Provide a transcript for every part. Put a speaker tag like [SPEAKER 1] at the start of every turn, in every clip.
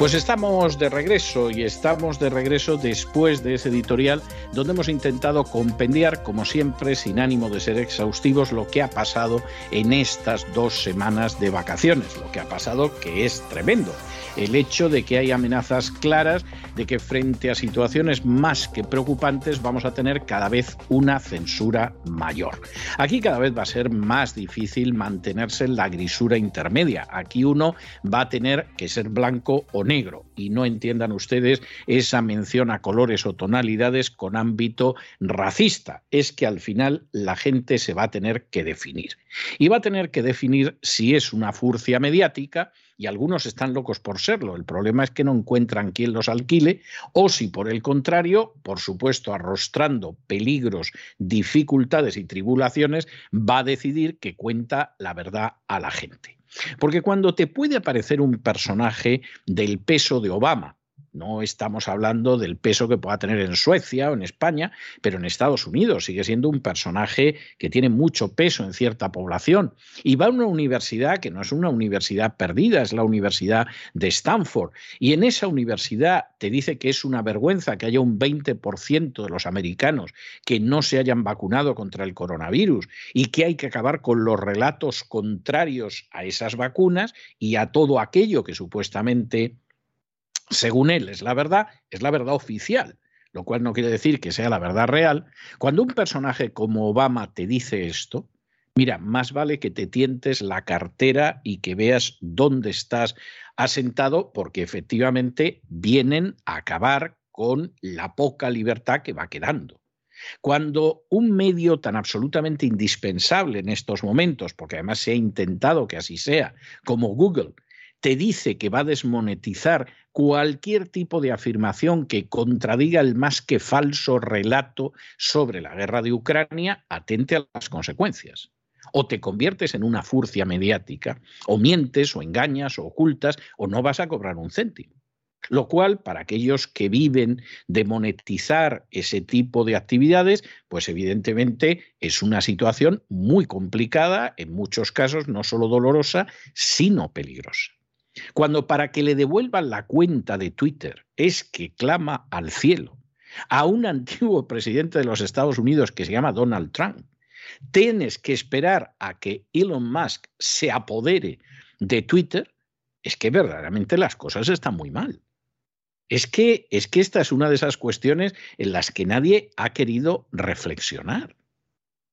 [SPEAKER 1] Pues estamos de regreso y estamos de regreso después de ese editorial donde hemos intentado compendiar, como siempre, sin ánimo de ser exhaustivos, lo que ha pasado en estas dos semanas de vacaciones, lo que ha pasado que es tremendo el hecho de que hay amenazas claras de que frente a situaciones más que preocupantes vamos a tener cada vez una censura mayor. Aquí cada vez va a ser más difícil mantenerse en la grisura intermedia. Aquí uno va a tener que ser blanco o negro y no entiendan ustedes esa mención a colores o tonalidades con ámbito racista. Es que al final la gente se va a tener que definir. Y va a tener que definir si es una furcia mediática y algunos están locos por serlo. El problema es que no encuentran quien los alquile o si por el contrario, por supuesto, arrostrando peligros, dificultades y tribulaciones, va a decidir que cuenta la verdad a la gente. Porque cuando te puede aparecer un personaje del peso de Obama, no estamos hablando del peso que pueda tener en Suecia o en España, pero en Estados Unidos sigue siendo un personaje que tiene mucho peso en cierta población. Y va a una universidad que no es una universidad perdida, es la Universidad de Stanford. Y en esa universidad te dice que es una vergüenza que haya un 20% de los americanos que no se hayan vacunado contra el coronavirus y que hay que acabar con los relatos contrarios a esas vacunas y a todo aquello que supuestamente según él es la verdad, es la verdad oficial, lo cual no quiere decir que sea la verdad real. Cuando un personaje como Obama te dice esto, mira, más vale que te tientes la cartera y que veas dónde estás asentado, porque efectivamente vienen a acabar con la poca libertad que va quedando. Cuando un medio tan absolutamente indispensable en estos momentos, porque además se ha intentado que así sea, como Google, te dice que va a desmonetizar cualquier tipo de afirmación que contradiga el más que falso relato sobre la guerra de Ucrania, atente a las consecuencias. O te conviertes en una furcia mediática, o mientes, o engañas, o ocultas, o no vas a cobrar un céntimo. Lo cual, para aquellos que viven de monetizar ese tipo de actividades, pues evidentemente es una situación muy complicada, en muchos casos no solo dolorosa, sino peligrosa. Cuando para que le devuelvan la cuenta de Twitter es que clama al cielo a un antiguo presidente de los Estados Unidos que se llama Donald Trump, tienes que esperar a que Elon Musk se apodere de Twitter, es que verdaderamente las cosas están muy mal. Es que, es que esta es una de esas cuestiones en las que nadie ha querido reflexionar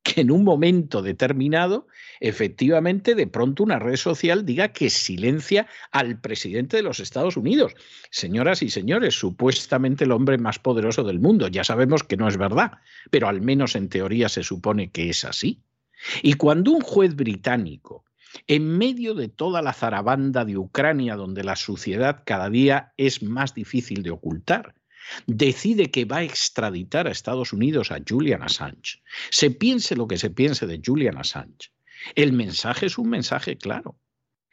[SPEAKER 1] que en un momento determinado, efectivamente, de pronto una red social diga que silencia al presidente de los Estados Unidos. Señoras y señores, supuestamente el hombre más poderoso del mundo. Ya sabemos que no es verdad, pero al menos en teoría se supone que es así. Y cuando un juez británico, en medio de toda la zarabanda de Ucrania, donde la suciedad cada día es más difícil de ocultar, decide que va a extraditar a Estados Unidos a Julian Assange, se piense lo que se piense de Julian Assange, el mensaje es un mensaje claro.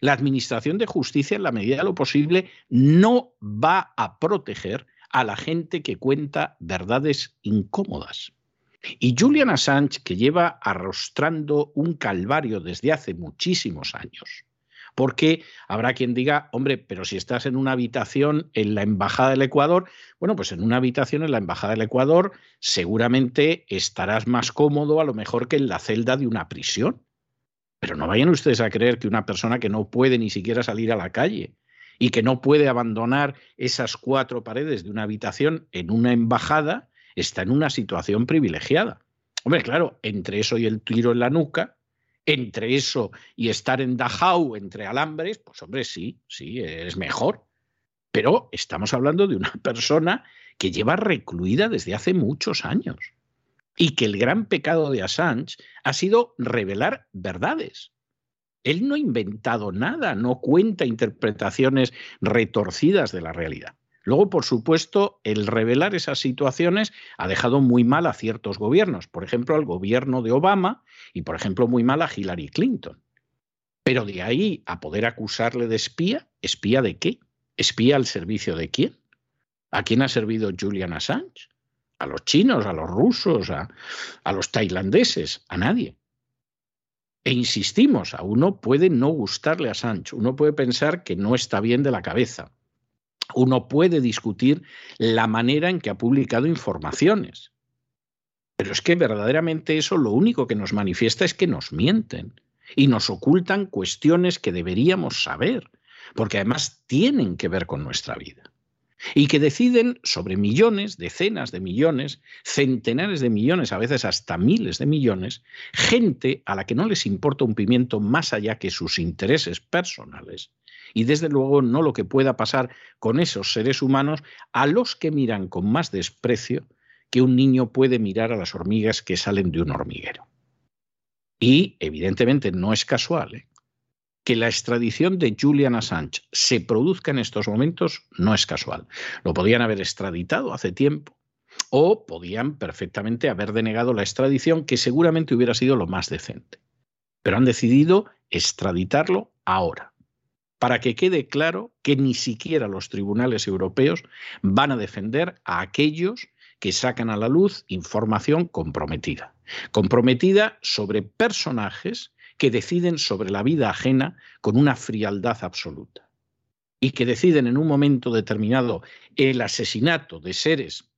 [SPEAKER 1] La Administración de Justicia, en la medida de lo posible, no va a proteger a la gente que cuenta verdades incómodas. Y Julian Assange, que lleva arrostrando un calvario desde hace muchísimos años, porque habrá quien diga, hombre, pero si estás en una habitación en la Embajada del Ecuador, bueno, pues en una habitación en la Embajada del Ecuador seguramente estarás más cómodo a lo mejor que en la celda de una prisión. Pero no vayan ustedes a creer que una persona que no puede ni siquiera salir a la calle y que no puede abandonar esas cuatro paredes de una habitación en una embajada está en una situación privilegiada. Hombre, claro, entre eso y el tiro en la nuca, entre eso y estar en Dachau entre alambres, pues hombre, sí, sí, es mejor. Pero estamos hablando de una persona que lleva recluida desde hace muchos años y que el gran pecado de Assange ha sido revelar verdades. Él no ha inventado nada, no cuenta interpretaciones retorcidas de la realidad. Luego, por supuesto, el revelar esas situaciones ha dejado muy mal a ciertos gobiernos, por ejemplo, al gobierno de Obama y, por ejemplo, muy mal a Hillary Clinton. Pero de ahí a poder acusarle de espía, ¿espía de qué? ¿Espía al servicio de quién? ¿A quién ha servido Julian Assange? ¿A los chinos, a los rusos, a, a los tailandeses? A nadie. E insistimos, a uno puede no gustarle a Assange, uno puede pensar que no está bien de la cabeza, uno puede discutir la manera en que ha publicado informaciones. Pero es que verdaderamente eso lo único que nos manifiesta es que nos mienten y nos ocultan cuestiones que deberíamos saber, porque además tienen que ver con nuestra vida. Y que deciden sobre millones, decenas de millones, centenares de millones, a veces hasta miles de millones, gente a la que no les importa un pimiento más allá que sus intereses personales y desde luego no lo que pueda pasar con esos seres humanos a los que miran con más desprecio que un niño puede mirar a las hormigas que salen de un hormiguero. Y evidentemente no es casual ¿eh? que la extradición de Julian Assange se produzca en estos momentos, no es casual. Lo podían haber extraditado hace tiempo o podían perfectamente haber denegado la extradición, que seguramente hubiera sido lo más decente. Pero han decidido extraditarlo ahora para que quede claro que ni siquiera los tribunales europeos van a defender a aquellos que sacan a la luz información comprometida. Comprometida sobre personajes que deciden sobre la vida ajena con una frialdad absoluta y que deciden en un momento determinado el asesinato de seres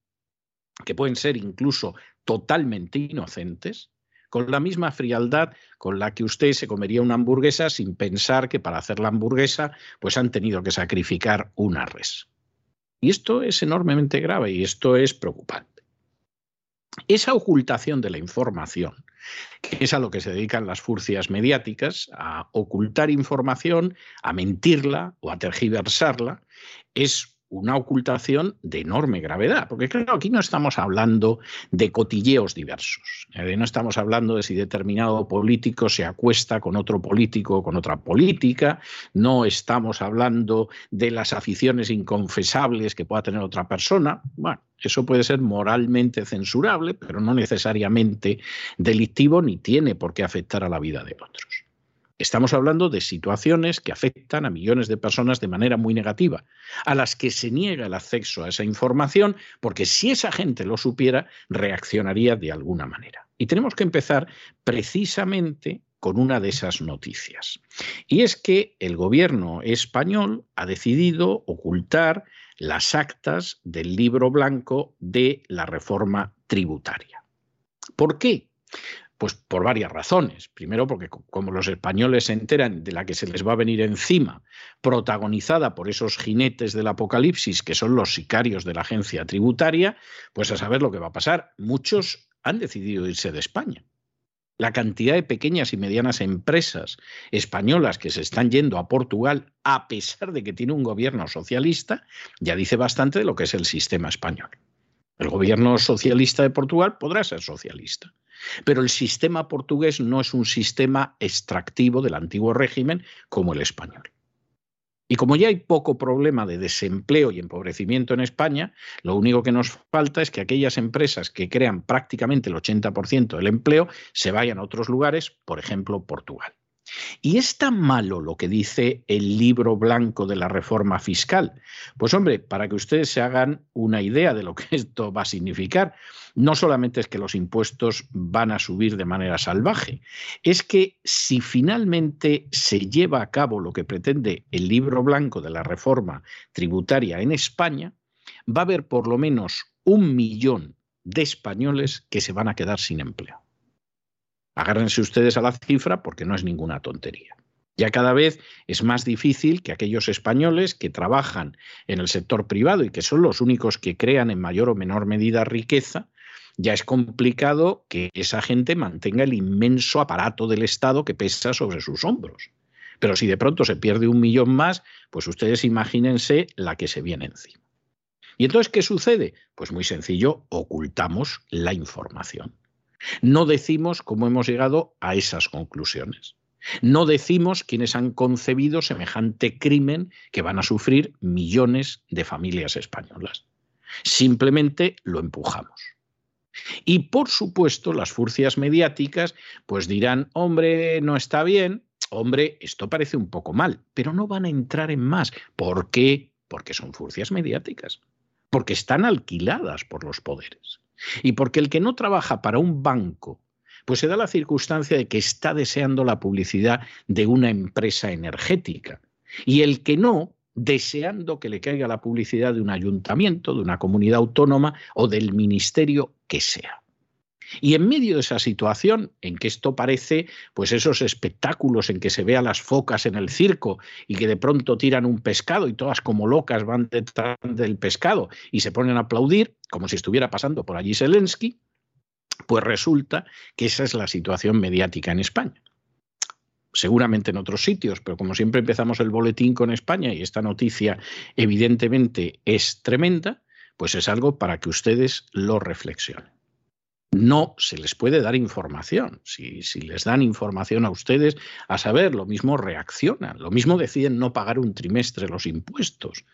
[SPEAKER 1] que pueden ser incluso totalmente inocentes con la misma frialdad con la que usted se comería una hamburguesa sin pensar que para hacer la hamburguesa pues han tenido que sacrificar una res. Y esto es enormemente grave y esto es preocupante. Esa ocultación de la información, que es a lo que se dedican las furcias mediáticas, a ocultar información, a mentirla o a tergiversarla, es una ocultación de enorme gravedad, porque claro, aquí no estamos hablando de cotilleos diversos, no estamos hablando de si determinado político se acuesta con otro político o con otra política, no estamos hablando de las aficiones inconfesables que pueda tener otra persona, bueno, eso puede ser moralmente censurable, pero no necesariamente delictivo ni tiene por qué afectar a la vida de otros. Estamos hablando de situaciones que afectan a millones de personas de manera muy negativa, a las que se niega el acceso a esa información, porque si esa gente lo supiera, reaccionaría de alguna manera. Y tenemos que empezar precisamente con una de esas noticias. Y es que el gobierno español ha decidido ocultar las actas del libro blanco de la reforma tributaria. ¿Por qué? Pues por varias razones. Primero, porque como los españoles se enteran de la que se les va a venir encima, protagonizada por esos jinetes del apocalipsis que son los sicarios de la agencia tributaria, pues a saber lo que va a pasar. Muchos han decidido irse de España. La cantidad de pequeñas y medianas empresas españolas que se están yendo a Portugal, a pesar de que tiene un gobierno socialista, ya dice bastante de lo que es el sistema español. El gobierno socialista de Portugal podrá ser socialista, pero el sistema portugués no es un sistema extractivo del antiguo régimen como el español. Y como ya hay poco problema de desempleo y empobrecimiento en España, lo único que nos falta es que aquellas empresas que crean prácticamente el 80% del empleo se vayan a otros lugares, por ejemplo, Portugal. ¿Y es tan malo lo que dice el libro blanco de la reforma fiscal? Pues hombre, para que ustedes se hagan una idea de lo que esto va a significar, no solamente es que los impuestos van a subir de manera salvaje, es que si finalmente se lleva a cabo lo que pretende el libro blanco de la reforma tributaria en España, va a haber por lo menos un millón de españoles que se van a quedar sin empleo. Agárrense ustedes a la cifra porque no es ninguna tontería. Ya cada vez es más difícil que aquellos españoles que trabajan en el sector privado y que son los únicos que crean en mayor o menor medida riqueza, ya es complicado que esa gente mantenga el inmenso aparato del Estado que pesa sobre sus hombros. Pero si de pronto se pierde un millón más, pues ustedes imagínense la que se viene encima. ¿Y entonces qué sucede? Pues muy sencillo, ocultamos la información. No decimos cómo hemos llegado a esas conclusiones. No decimos quienes han concebido semejante crimen que van a sufrir millones de familias españolas. Simplemente lo empujamos. Y por supuesto, las furcias mediáticas pues dirán, hombre, no está bien, hombre, esto parece un poco mal, pero no van a entrar en más. ¿Por qué? Porque son furcias mediáticas, porque están alquiladas por los poderes. Y porque el que no trabaja para un banco pues se da la circunstancia de que está deseando la publicidad de una empresa energética. Y el que no, deseando que le caiga la publicidad de un ayuntamiento, de una comunidad autónoma o del ministerio que sea. Y en medio de esa situación, en que esto parece, pues esos espectáculos en que se ve a las focas en el circo y que de pronto tiran un pescado y todas como locas van detrás del pescado y se ponen a aplaudir, como si estuviera pasando por allí Zelensky, pues resulta que esa es la situación mediática en España. Seguramente en otros sitios, pero como siempre empezamos el boletín con España y esta noticia evidentemente es tremenda, pues es algo para que ustedes lo reflexionen no se les puede dar información. Si, les dan información a ustedes, a saber, lo mismo reaccionan, lo mismo deciden no pagar un trimestre los impuestos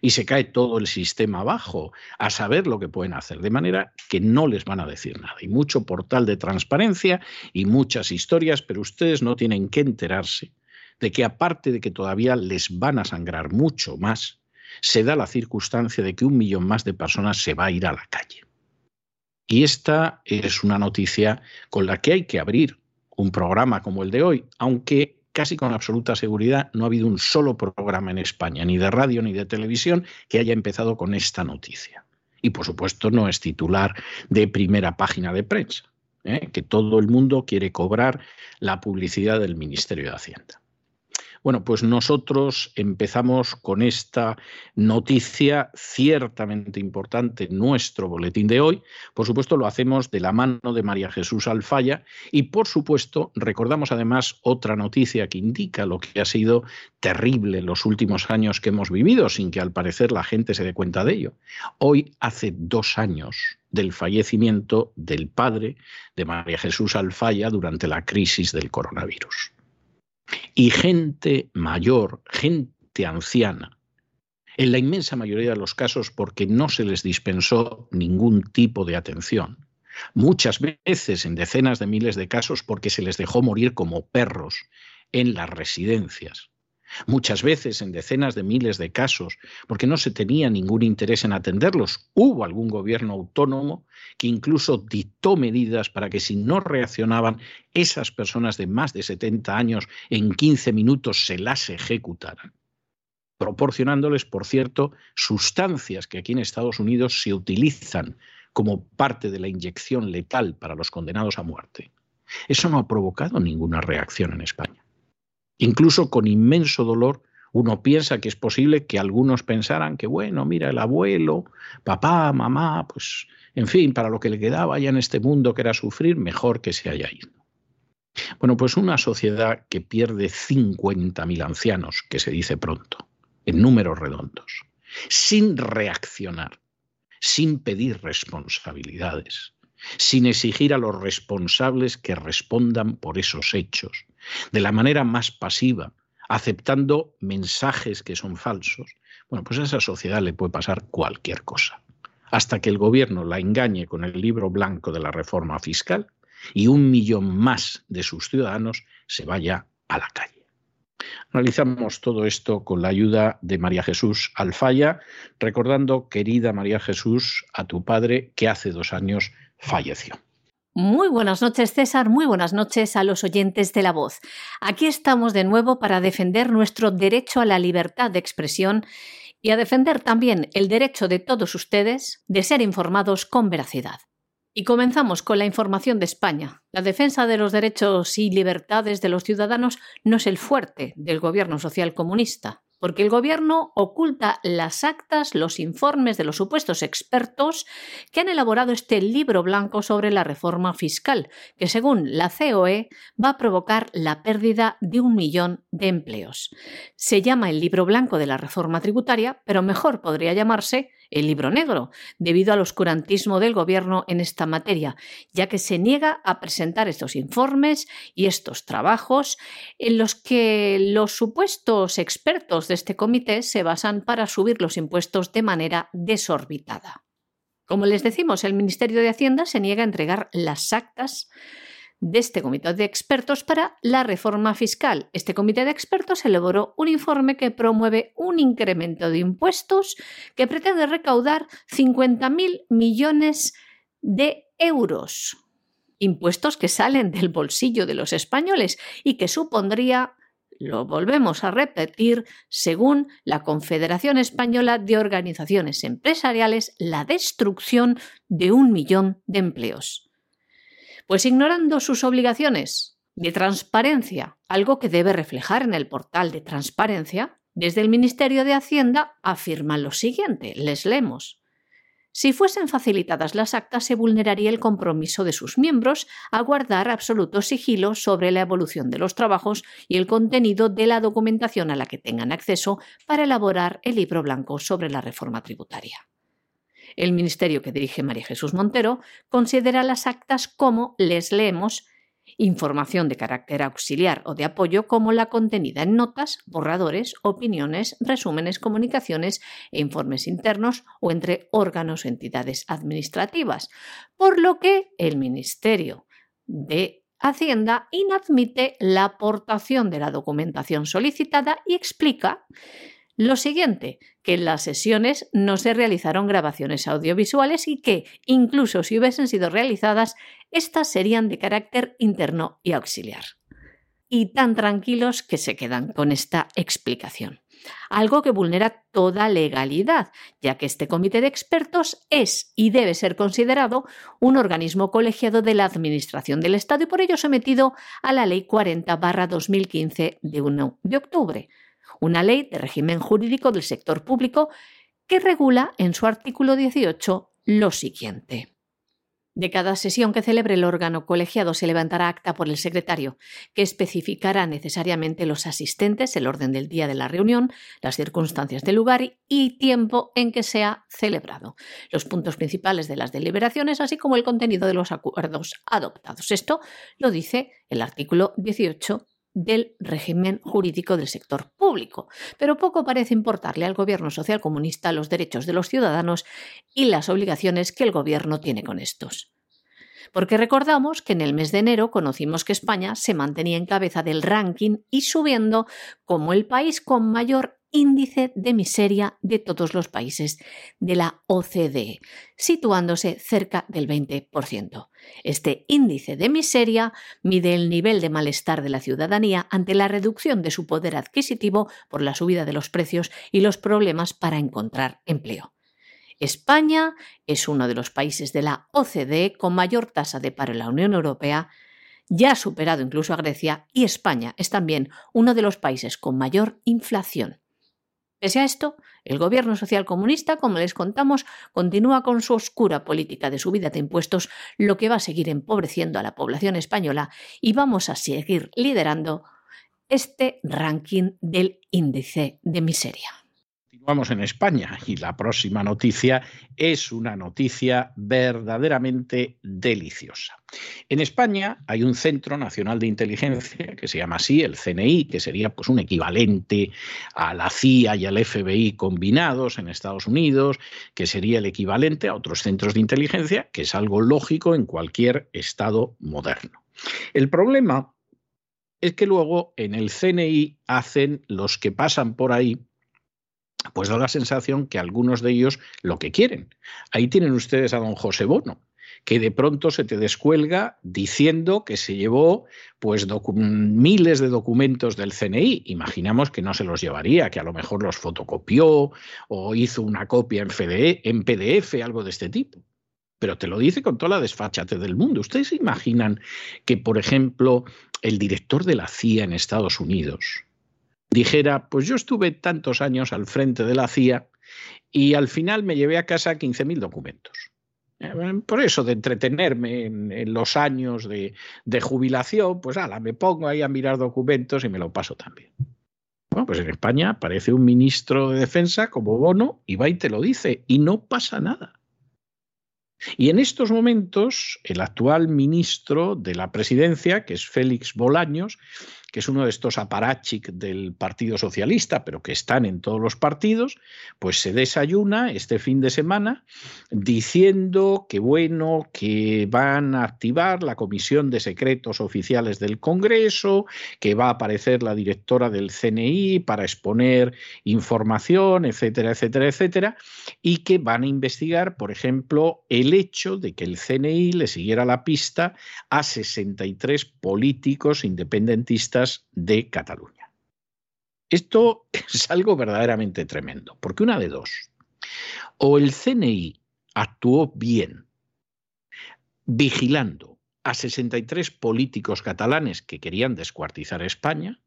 [SPEAKER 1] y se cae todo el sistema abajo, a saber lo que pueden hacer, de manera que no les van a decir nada. Y mucho portal de transparencia y muchas historias, pero ustedes no tienen que enterarse de que aparte de que todavía les van a sangrar mucho más, se da la circunstancia de que un millón más de personas se va a ir a la calle. Y esta es una noticia con la que hay que abrir un programa como el de hoy, aunque casi con absoluta seguridad no ha habido un solo programa en España, ni de radio ni de televisión, que haya empezado con esta noticia. Y por supuesto no es titular de primera página de prensa, ¿eh? que todo el mundo quiere cobrar la publicidad del Ministerio de Hacienda. Bueno, pues nosotros empezamos con esta noticia ciertamente importante, nuestro boletín de hoy. Por supuesto, lo hacemos de la mano de María Jesús Alfaya y, por supuesto, recordamos además otra noticia que indica lo que ha sido terrible los últimos años que hemos vivido, sin que al parecer la gente se dé cuenta de ello. Hoy, hace dos años, del fallecimiento del padre de María Jesús Alfaya durante la crisis del coronavirus y gente mayor, gente anciana, en la inmensa mayoría de los casos porque no se les dispensó ningún tipo de atención. Muchas veces, en decenas de miles de casos, porque se les dejó morir como perros en las residencias muchas veces en decenas de miles de casos, porque no se tenía ningún interés en atenderlos. Hubo algún gobierno autónomo que incluso dictó medidas para que si no reaccionaban esas personas de más de 70 años en 15 minutos se las ejecutaran proporcionándoles, por cierto, sustancias que aquí en Estados Unidos se utilizan como parte de la inyección letal para los condenados a muerte. Eso no ha provocado ninguna reacción en España. Incluso con inmenso dolor, uno piensa que es posible que algunos pensaran que, bueno, mira, el abuelo, papá, mamá, pues, en fin, para lo que le quedaba ya en este mundo que era sufrir, mejor que se haya ido. Bueno, pues una sociedad que pierde 50.000 ancianos, que se dice pronto, en números redondos, sin reaccionar, sin pedir responsabilidades, sin exigir a los responsables que respondan por esos hechos, de la manera más pasiva, aceptando mensajes que son falsos, bueno, pues a esa sociedad le puede pasar cualquier cosa, hasta que el gobierno la engañe con el libro blanco de la reforma fiscal y un millón más de sus ciudadanos se vaya a la calle. Analizamos todo esto con la ayuda de María Jesús Alfaya, recordando, querida María Jesús, a tu padre que hace dos años falleció.
[SPEAKER 2] Muy buenas noches, César. Muy buenas noches a los oyentes de La Voz. Aquí estamos de nuevo para defender nuestro derecho a la libertad de expresión y a defender también el derecho de todos ustedes de ser informados con veracidad. Y comenzamos con la información de España. La defensa de los derechos y libertades de los ciudadanos no es el fuerte del gobierno social comunista porque el gobierno oculta las actas, los informes de los supuestos expertos que han elaborado este libro blanco sobre la reforma fiscal, que según la COE va a provocar la pérdida de un millón de empleos. Se llama el libro blanco de la reforma tributaria, pero mejor podría llamarse el libro negro, debido al oscurantismo del gobierno en esta materia, ya que se niega a presentar estos informes y estos trabajos en los que los supuestos expertos de este comité se basan para subir los impuestos de manera desorbitada. Como les decimos, el Ministerio de Hacienda se niega a entregar las actas de este comité de expertos para la reforma fiscal. Este comité de expertos elaboró un informe que promueve un incremento de impuestos que pretende recaudar 50.000 millones de euros. Impuestos que salen del bolsillo de los españoles y que supondría lo volvemos a repetir, según la Confederación Española de Organizaciones Empresariales, la destrucción de un millón de empleos. Pues ignorando sus obligaciones de transparencia, algo que debe reflejar en el portal de transparencia, desde el Ministerio de Hacienda afirman lo siguiente, les leemos. Si fuesen facilitadas las actas, se vulneraría el compromiso de sus miembros a guardar absoluto sigilo sobre la evolución de los trabajos y el contenido de la documentación a la que tengan acceso para elaborar el libro blanco sobre la reforma tributaria. El ministerio que dirige María Jesús Montero considera las actas como, les leemos, información de carácter auxiliar o de apoyo como la contenida en notas, borradores, opiniones, resúmenes, comunicaciones e informes internos o entre órganos o entidades administrativas, por lo que el Ministerio de Hacienda inadmite la aportación de la documentación solicitada y explica lo siguiente, que en las sesiones no se realizaron grabaciones audiovisuales y que, incluso si hubiesen sido realizadas, estas serían de carácter interno y auxiliar. Y tan tranquilos que se quedan con esta explicación. Algo que vulnera toda legalidad, ya que este comité de expertos es y debe ser considerado un organismo colegiado de la Administración del Estado y por ello sometido a la Ley 40-2015 de 1 de octubre una ley de régimen jurídico del sector público que regula en su artículo 18 lo siguiente. De cada sesión que celebre el órgano colegiado se levantará acta por el secretario, que especificará necesariamente los asistentes, el orden del día de la reunión, las circunstancias del lugar y tiempo en que se ha celebrado, los puntos principales de las deliberaciones, así como el contenido de los acuerdos adoptados. Esto lo dice el artículo 18 del régimen jurídico del sector público, pero poco parece importarle al gobierno socialcomunista los derechos de los ciudadanos y las obligaciones que el gobierno tiene con estos. Porque recordamos que en el mes de enero conocimos que España se mantenía en cabeza del ranking y subiendo como el país con mayor índice de miseria de todos los países de la OCDE, situándose cerca del 20%. Este índice de miseria mide el nivel de malestar de la ciudadanía ante la reducción de su poder adquisitivo por la subida de los precios y los problemas para encontrar empleo. España es uno de los países de la OCDE con mayor tasa de paro en la Unión Europea, ya ha superado incluso a Grecia, y España es también uno de los países con mayor inflación. Pese a esto, el gobierno social comunista, como les contamos, continúa con su oscura política de subida de impuestos, lo que va a seguir empobreciendo a la población española y vamos a seguir liderando este ranking del índice de miseria.
[SPEAKER 1] Vamos en España y la próxima noticia es una noticia verdaderamente deliciosa. En España hay un Centro Nacional de Inteligencia que se llama así, el CNI, que sería pues un equivalente a la CIA y al FBI combinados en Estados Unidos, que sería el equivalente a otros centros de inteligencia, que es algo lógico en cualquier estado moderno. El problema es que luego en el CNI hacen los que pasan por ahí pues da la sensación que algunos de ellos lo que quieren. Ahí tienen ustedes a don José Bono, que de pronto se te descuelga diciendo que se llevó pues miles de documentos del CNI. Imaginamos que no se los llevaría, que a lo mejor los fotocopió o hizo una copia en, en PDF, algo de este tipo. Pero te lo dice con toda la desfachate del mundo. ¿Ustedes se imaginan que, por ejemplo, el director de la CIA en Estados Unidos, dijera, pues yo estuve tantos años al frente de la CIA y al final me llevé a casa 15.000 documentos. Eh, por eso, de entretenerme en, los años de, jubilación, pues ala, me pongo ahí a mirar documentos y me lo paso también. Bueno, pues en España aparece un ministro de defensa como Bono y va y te lo dice y no pasa nada. Y en estos momentos, el actual ministro de la presidencia, que es Félix Bolaños, que es uno de estos aparachic del Partido Socialista, pero que están en todos los partidos, pues se desayuna este fin de semana diciendo que bueno, que van a activar la Comisión de Secretos Oficiales del Congreso, que va a aparecer la directora del CNI para exponer información, etcétera, etcétera, etcétera, y que van a investigar, por ejemplo, el hecho de que el CNI le siguiera la pista a 63 políticos independentistas de Cataluña. Esto es algo verdaderamente tremendo, porque una de dos, o el CNI actuó bien vigilando a 63 políticos catalanes que querían descuartizar España,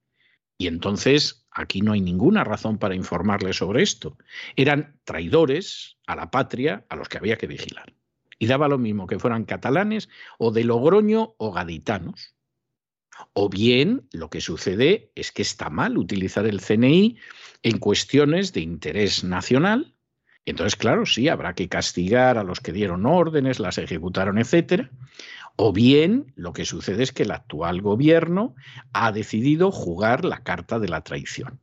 [SPEAKER 1] y entonces aquí no hay ninguna razón para informarles sobre esto. Eran traidores a la patria a los que había que vigilar. Y daba lo mismo que fueran catalanes o de Logroño o gaditanos. O bien lo que sucede es que está mal utilizar el CNI en cuestiones de interés nacional. Entonces, claro, sí, habrá que castigar a los que dieron órdenes, las ejecutaron, etcétera. O bien lo que sucede es que el actual gobierno ha decidido jugar la carta de la traición.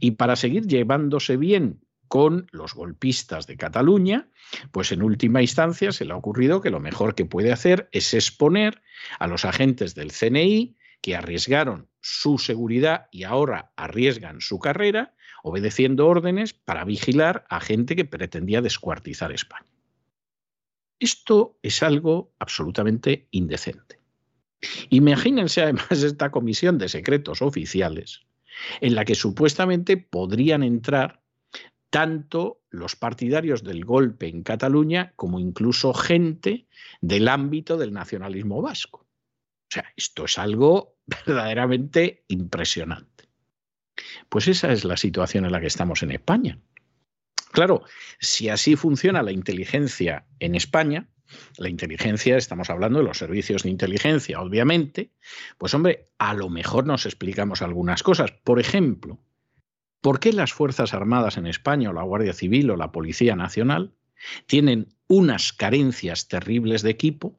[SPEAKER 1] Y para seguir llevándose bien con los golpistas de Cataluña, pues en última instancia se le ha ocurrido que lo mejor que puede hacer es exponer a los agentes del CNI que arriesgaron su seguridad y ahora arriesgan su carrera obedeciendo órdenes para vigilar a gente que pretendía descuartizar España. Esto es algo absolutamente indecente. Imagínense además esta comisión de secretos oficiales en la que supuestamente podrían entrar tanto los partidarios del golpe en Cataluña como incluso gente del ámbito del nacionalismo vasco. O sea, esto es algo verdaderamente impresionante. Pues esa es la situación en la que estamos en España. Claro, si así funciona la inteligencia en España, la inteligencia, estamos hablando de los servicios de inteligencia, obviamente, pues hombre, a lo mejor nos explicamos algunas cosas. Por ejemplo, ¿Por qué las Fuerzas Armadas en España o la Guardia Civil o la Policía Nacional tienen unas carencias terribles de equipo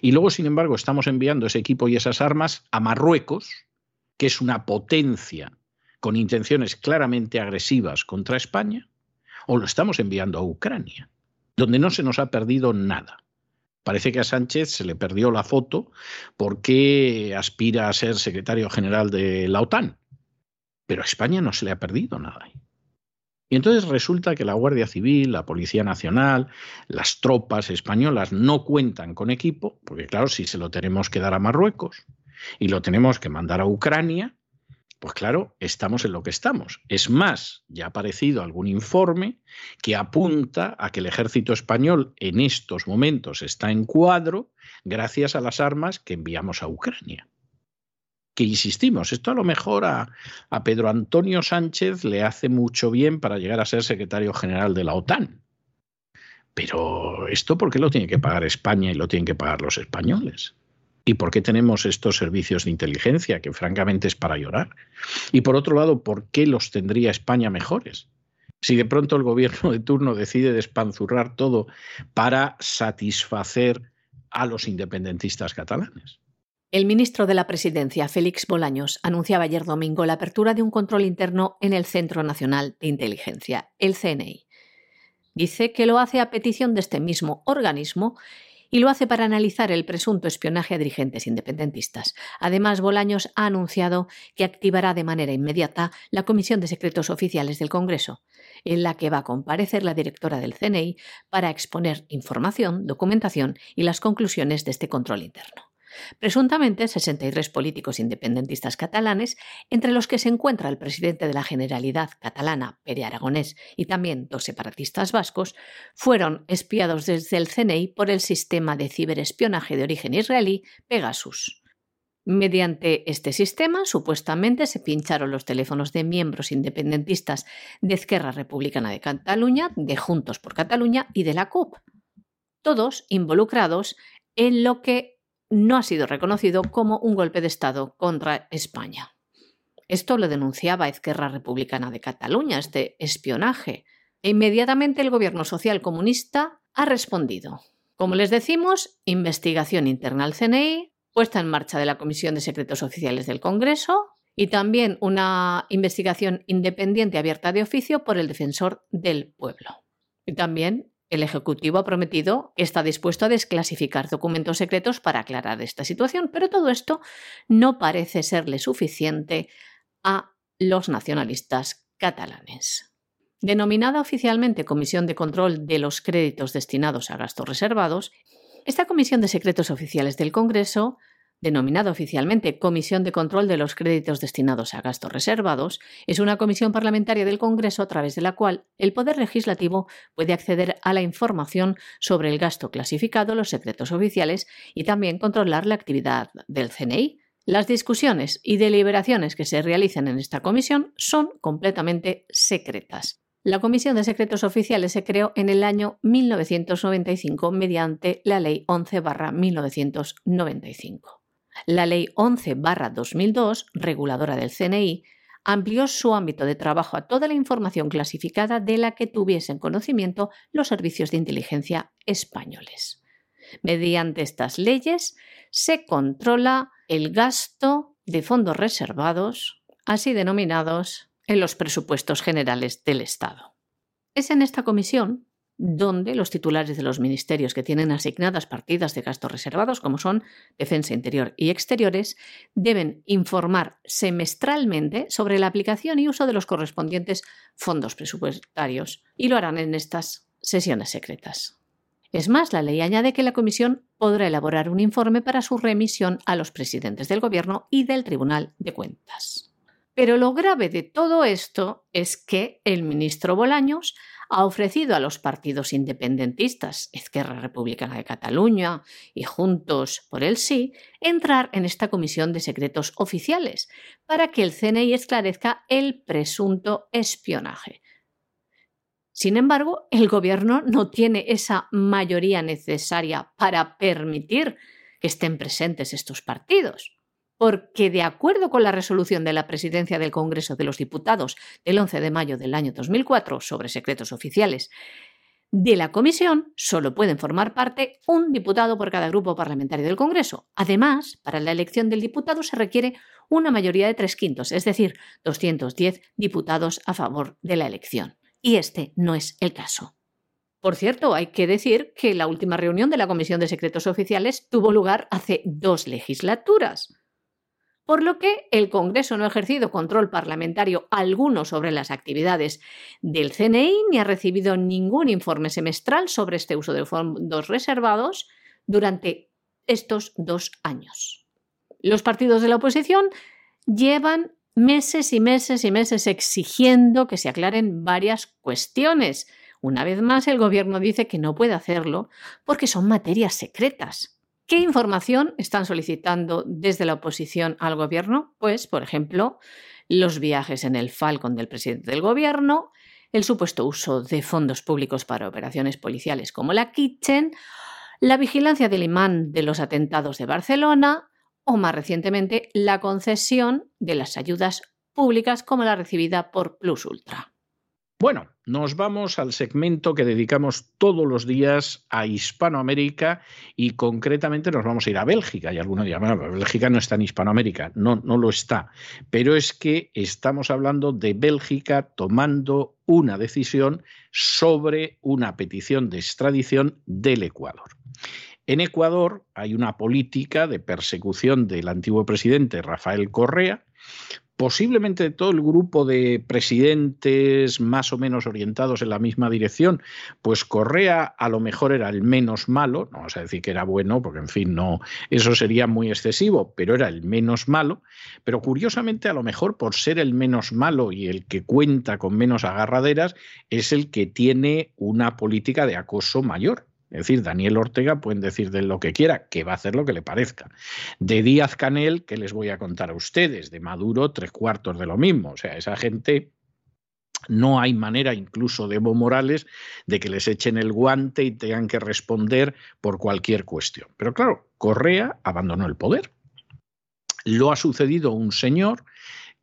[SPEAKER 1] y luego, sin embargo, estamos enviando ese equipo y esas armas a Marruecos, que es una potencia con intenciones claramente agresivas contra España, o lo estamos enviando a Ucrania, donde no se nos ha perdido nada. Parece que a Sánchez se le perdió la foto porque aspira a ser secretario general de la OTAN. Pero a España no se le ha perdido nada. Y entonces resulta que la Guardia Civil, la Policía Nacional, las tropas españolas no cuentan con equipo, porque claro, si se lo tenemos que dar a Marruecos y lo tenemos que mandar a Ucrania, pues claro, estamos en lo que estamos. Es más, ya ha aparecido algún informe que apunta a que el ejército español en estos momentos está en cuadro gracias a las armas que enviamos a Ucrania que insistimos, esto a lo mejor a, Pedro Antonio Sánchez le hace mucho bien para llegar a ser secretario general de la OTAN. Pero esto, ¿por qué lo tiene que pagar España y lo tienen que pagar los españoles? ¿Y por qué tenemos estos servicios de inteligencia que francamente es para llorar? Y por otro lado, ¿por qué los tendría España mejores? Si de pronto el gobierno de turno decide despanzurrar todo para satisfacer a los independentistas catalanes.
[SPEAKER 2] El ministro de la Presidencia, Félix Bolaños, anunciaba ayer domingo la apertura de un control interno en el Centro Nacional de Inteligencia, el CNI. Dice que lo hace a petición de este mismo organismo y lo hace para analizar el presunto espionaje a dirigentes independentistas. Además, Bolaños ha anunciado que activará de manera inmediata la Comisión de Secretos Oficiales del Congreso, en la que va a comparecer la directora del CNI para exponer información, documentación y las conclusiones de este control interno. Presuntamente 63 políticos independentistas catalanes, entre los que se encuentra el presidente de la Generalidad catalana, Pere Aragonés, y también dos separatistas vascos, fueron espiados desde el CNI por el sistema de ciberespionaje de origen israelí Pegasus. Mediante este sistema, supuestamente se pincharon los teléfonos de miembros independentistas de Esquerra Republicana de Cataluña, de Juntos por Cataluña y de la CUP, todos involucrados en lo que no ha sido reconocido como un golpe de Estado contra España. Esto lo denunciaba Izquierda Republicana de Cataluña, este espionaje. E inmediatamente el gobierno social comunista ha respondido. Como les decimos, investigación interna al CNI, puesta en marcha de la Comisión de Secretos Oficiales del Congreso y también una investigación independiente abierta de oficio por el defensor del pueblo. Y también el Ejecutivo ha prometido que está dispuesto a desclasificar documentos secretos para aclarar esta situación, pero todo esto no parece serle suficiente a los nacionalistas catalanes. Denominada oficialmente Comisión de Control de los Créditos destinados a gastos reservados, esta Comisión de Secretos Oficiales del Congreso denominada oficialmente Comisión de Control de los Créditos destinados a gastos reservados, es una comisión parlamentaria del Congreso a través de la cual el Poder Legislativo puede acceder a la información sobre el gasto clasificado, los secretos oficiales y también controlar la actividad del CNI. Las discusiones y deliberaciones que se realicen en esta comisión son completamente secretas. La Comisión de Secretos Oficiales se creó en el año 1995 mediante la Ley 11-1995. La Ley 11-2002, reguladora del CNI, amplió su ámbito de trabajo a toda la información clasificada de la que tuviesen conocimiento los servicios de inteligencia españoles. Mediante estas leyes se controla el gasto de fondos reservados, así denominados, en los presupuestos generales del Estado. Es en esta comisión donde los titulares de los ministerios que tienen asignadas partidas de gastos reservados, como son Defensa Interior y Exteriores, deben informar semestralmente sobre la aplicación y uso de los correspondientes fondos presupuestarios, y lo harán en estas sesiones secretas. Es más, la ley añade que la Comisión podrá elaborar un informe para su remisión a los presidentes del Gobierno y del Tribunal de Cuentas. Pero lo grave de todo esto es que el ministro Bolaños ha ofrecido a los partidos independentistas, Izquierda Republicana de Cataluña y Juntos por el Sí, entrar en esta comisión de secretos oficiales para que el CNI esclarezca el presunto espionaje. Sin embargo, el gobierno no tiene esa mayoría necesaria para permitir que estén presentes estos partidos porque de acuerdo con la resolución de la Presidencia del Congreso de los Diputados del 11 de mayo del año 2004 sobre secretos oficiales, de la comisión solo pueden formar parte un diputado por cada grupo parlamentario del Congreso. Además, para la elección del diputado se requiere una mayoría de tres quintos, es decir, 210 diputados a favor de la elección. Y este no es el caso. Por cierto, hay que decir que la última reunión de la Comisión de Secretos Oficiales tuvo lugar hace dos legislaturas por lo que el Congreso no ha ejercido control parlamentario alguno sobre las actividades del CNI ni ha recibido ningún informe semestral sobre este uso de fondos reservados durante estos dos años. Los partidos de la oposición llevan meses y meses y meses exigiendo que se aclaren varias cuestiones. Una vez más, el Gobierno dice que no puede hacerlo porque son materias secretas. ¿Qué información están solicitando desde la oposición al gobierno? Pues, por ejemplo, los viajes en el Falcon del presidente del gobierno, el supuesto uso de fondos públicos para operaciones policiales como la Kitchen, la vigilancia del imán de los atentados de Barcelona o, más recientemente, la concesión de las ayudas públicas como la recibida por Plus Ultra.
[SPEAKER 1] Bueno, nos vamos al segmento que dedicamos todos los días a Hispanoamérica y concretamente nos vamos a ir a Bélgica. Y algunos dirán, bueno, Bélgica no está en Hispanoamérica. No, no lo está. Pero es que estamos hablando de Bélgica tomando una decisión sobre una petición de extradición del Ecuador. En Ecuador hay una política de persecución del antiguo presidente Rafael Correa posiblemente todo el grupo de presidentes más o menos orientados en la misma dirección, pues Correa a lo mejor era el menos malo, no vamos a decir que era bueno, porque en fin, no, eso sería muy excesivo, pero era el menos malo, pero curiosamente a lo mejor por ser el menos malo y el que cuenta con menos agarraderas, es el que tiene una política de acoso mayor. Es decir, Daniel Ortega pueden decir de lo que quiera, que va a hacer lo que le parezca. De Díaz Canel, que les voy a contar a ustedes, de Maduro, tres cuartos de lo mismo. O sea, esa gente no hay manera, incluso de Evo Morales, de que les echen el guante y tengan que responder por cualquier cuestión. Pero claro, Correa abandonó el poder. Lo ha sucedido un señor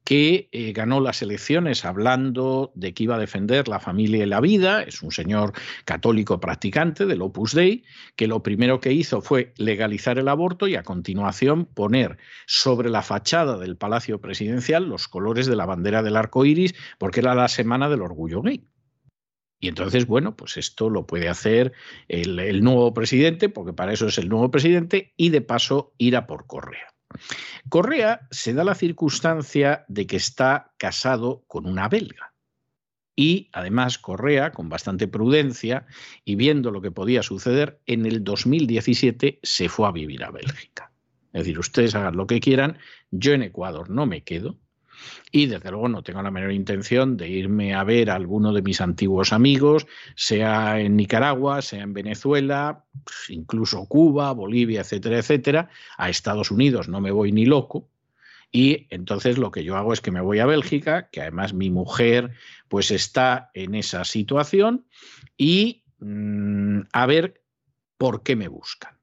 [SPEAKER 1] que eh, ganó las elecciones hablando de que iba a defender la familia y la vida, es un señor católico practicante del Opus Dei, que lo primero que hizo fue legalizar el aborto y a continuación poner sobre la fachada del Palacio Presidencial los colores de la bandera del arco iris, porque era la semana del orgullo gay. Y entonces, bueno, pues esto lo puede hacer el, nuevo presidente, porque para eso es el nuevo presidente, y de paso ir a por Correa. Correa se da la circunstancia de que está casado con una belga. Y además Correa, con bastante prudencia y viendo lo que podía suceder, en el 2017 se fue a vivir a Bélgica. Es decir, ustedes hagan lo que quieran, yo en Ecuador no me quedo, y desde luego no tengo la menor intención de irme a ver a alguno de mis antiguos amigos, sea en Nicaragua, sea en Venezuela, incluso Cuba, Bolivia, etcétera, etcétera. A Estados Unidos no me voy ni loco. Y entonces lo que yo hago es que me voy a Bélgica, que además mi mujer pues está en esa situación, y mm, a ver por qué me buscan.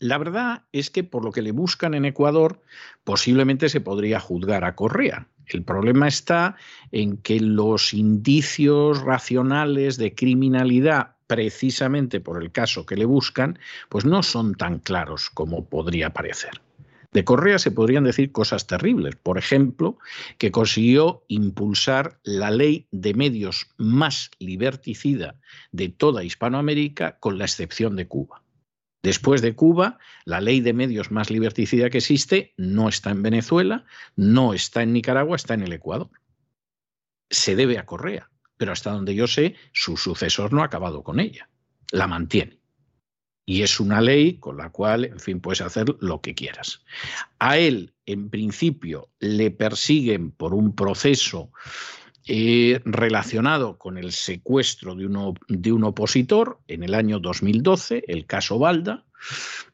[SPEAKER 1] La verdad es que por lo que le buscan en Ecuador, posiblemente se podría juzgar a Correa. El problema está en que los indicios racionales de criminalidad, precisamente por el caso que le buscan, pues no son tan claros como podría parecer. De Correa se podrían decir cosas terribles. Por ejemplo, que consiguió impulsar la ley de medios más liberticida de toda Hispanoamérica, con la excepción de Cuba. Después de Cuba, la ley de medios más liberticida que existe no está en Venezuela, no está en Nicaragua, está en el Ecuador. Se debe a Correa, pero hasta donde yo sé, su sucesor no ha acabado con ella, la mantiene. Y es una ley con la cual, en fin, puedes hacer lo que quieras. A él, en principio, le persiguen por un proceso eh, relacionado con el secuestro de, de un opositor en el año 2012, el caso Balda.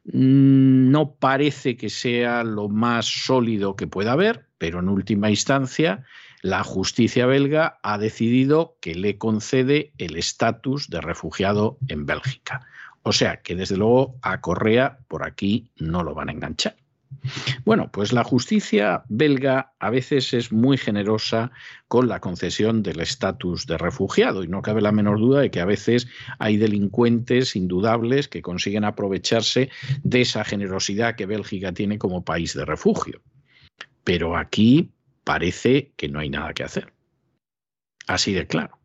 [SPEAKER 1] Mm, no parece que sea lo más sólido que pueda haber, pero en última instancia la justicia belga ha decidido que le concede el estatus de refugiado en Bélgica. O sea que desde luego a Correa por aquí no lo van a enganchar. Bueno, pues la justicia belga a veces es muy generosa con la concesión del estatus de refugiado y no cabe la menor duda de que a veces hay delincuentes indudables que consiguen aprovecharse de esa generosidad que Bélgica tiene como país de refugio. Pero aquí parece que no hay nada que hacer. Así de claro.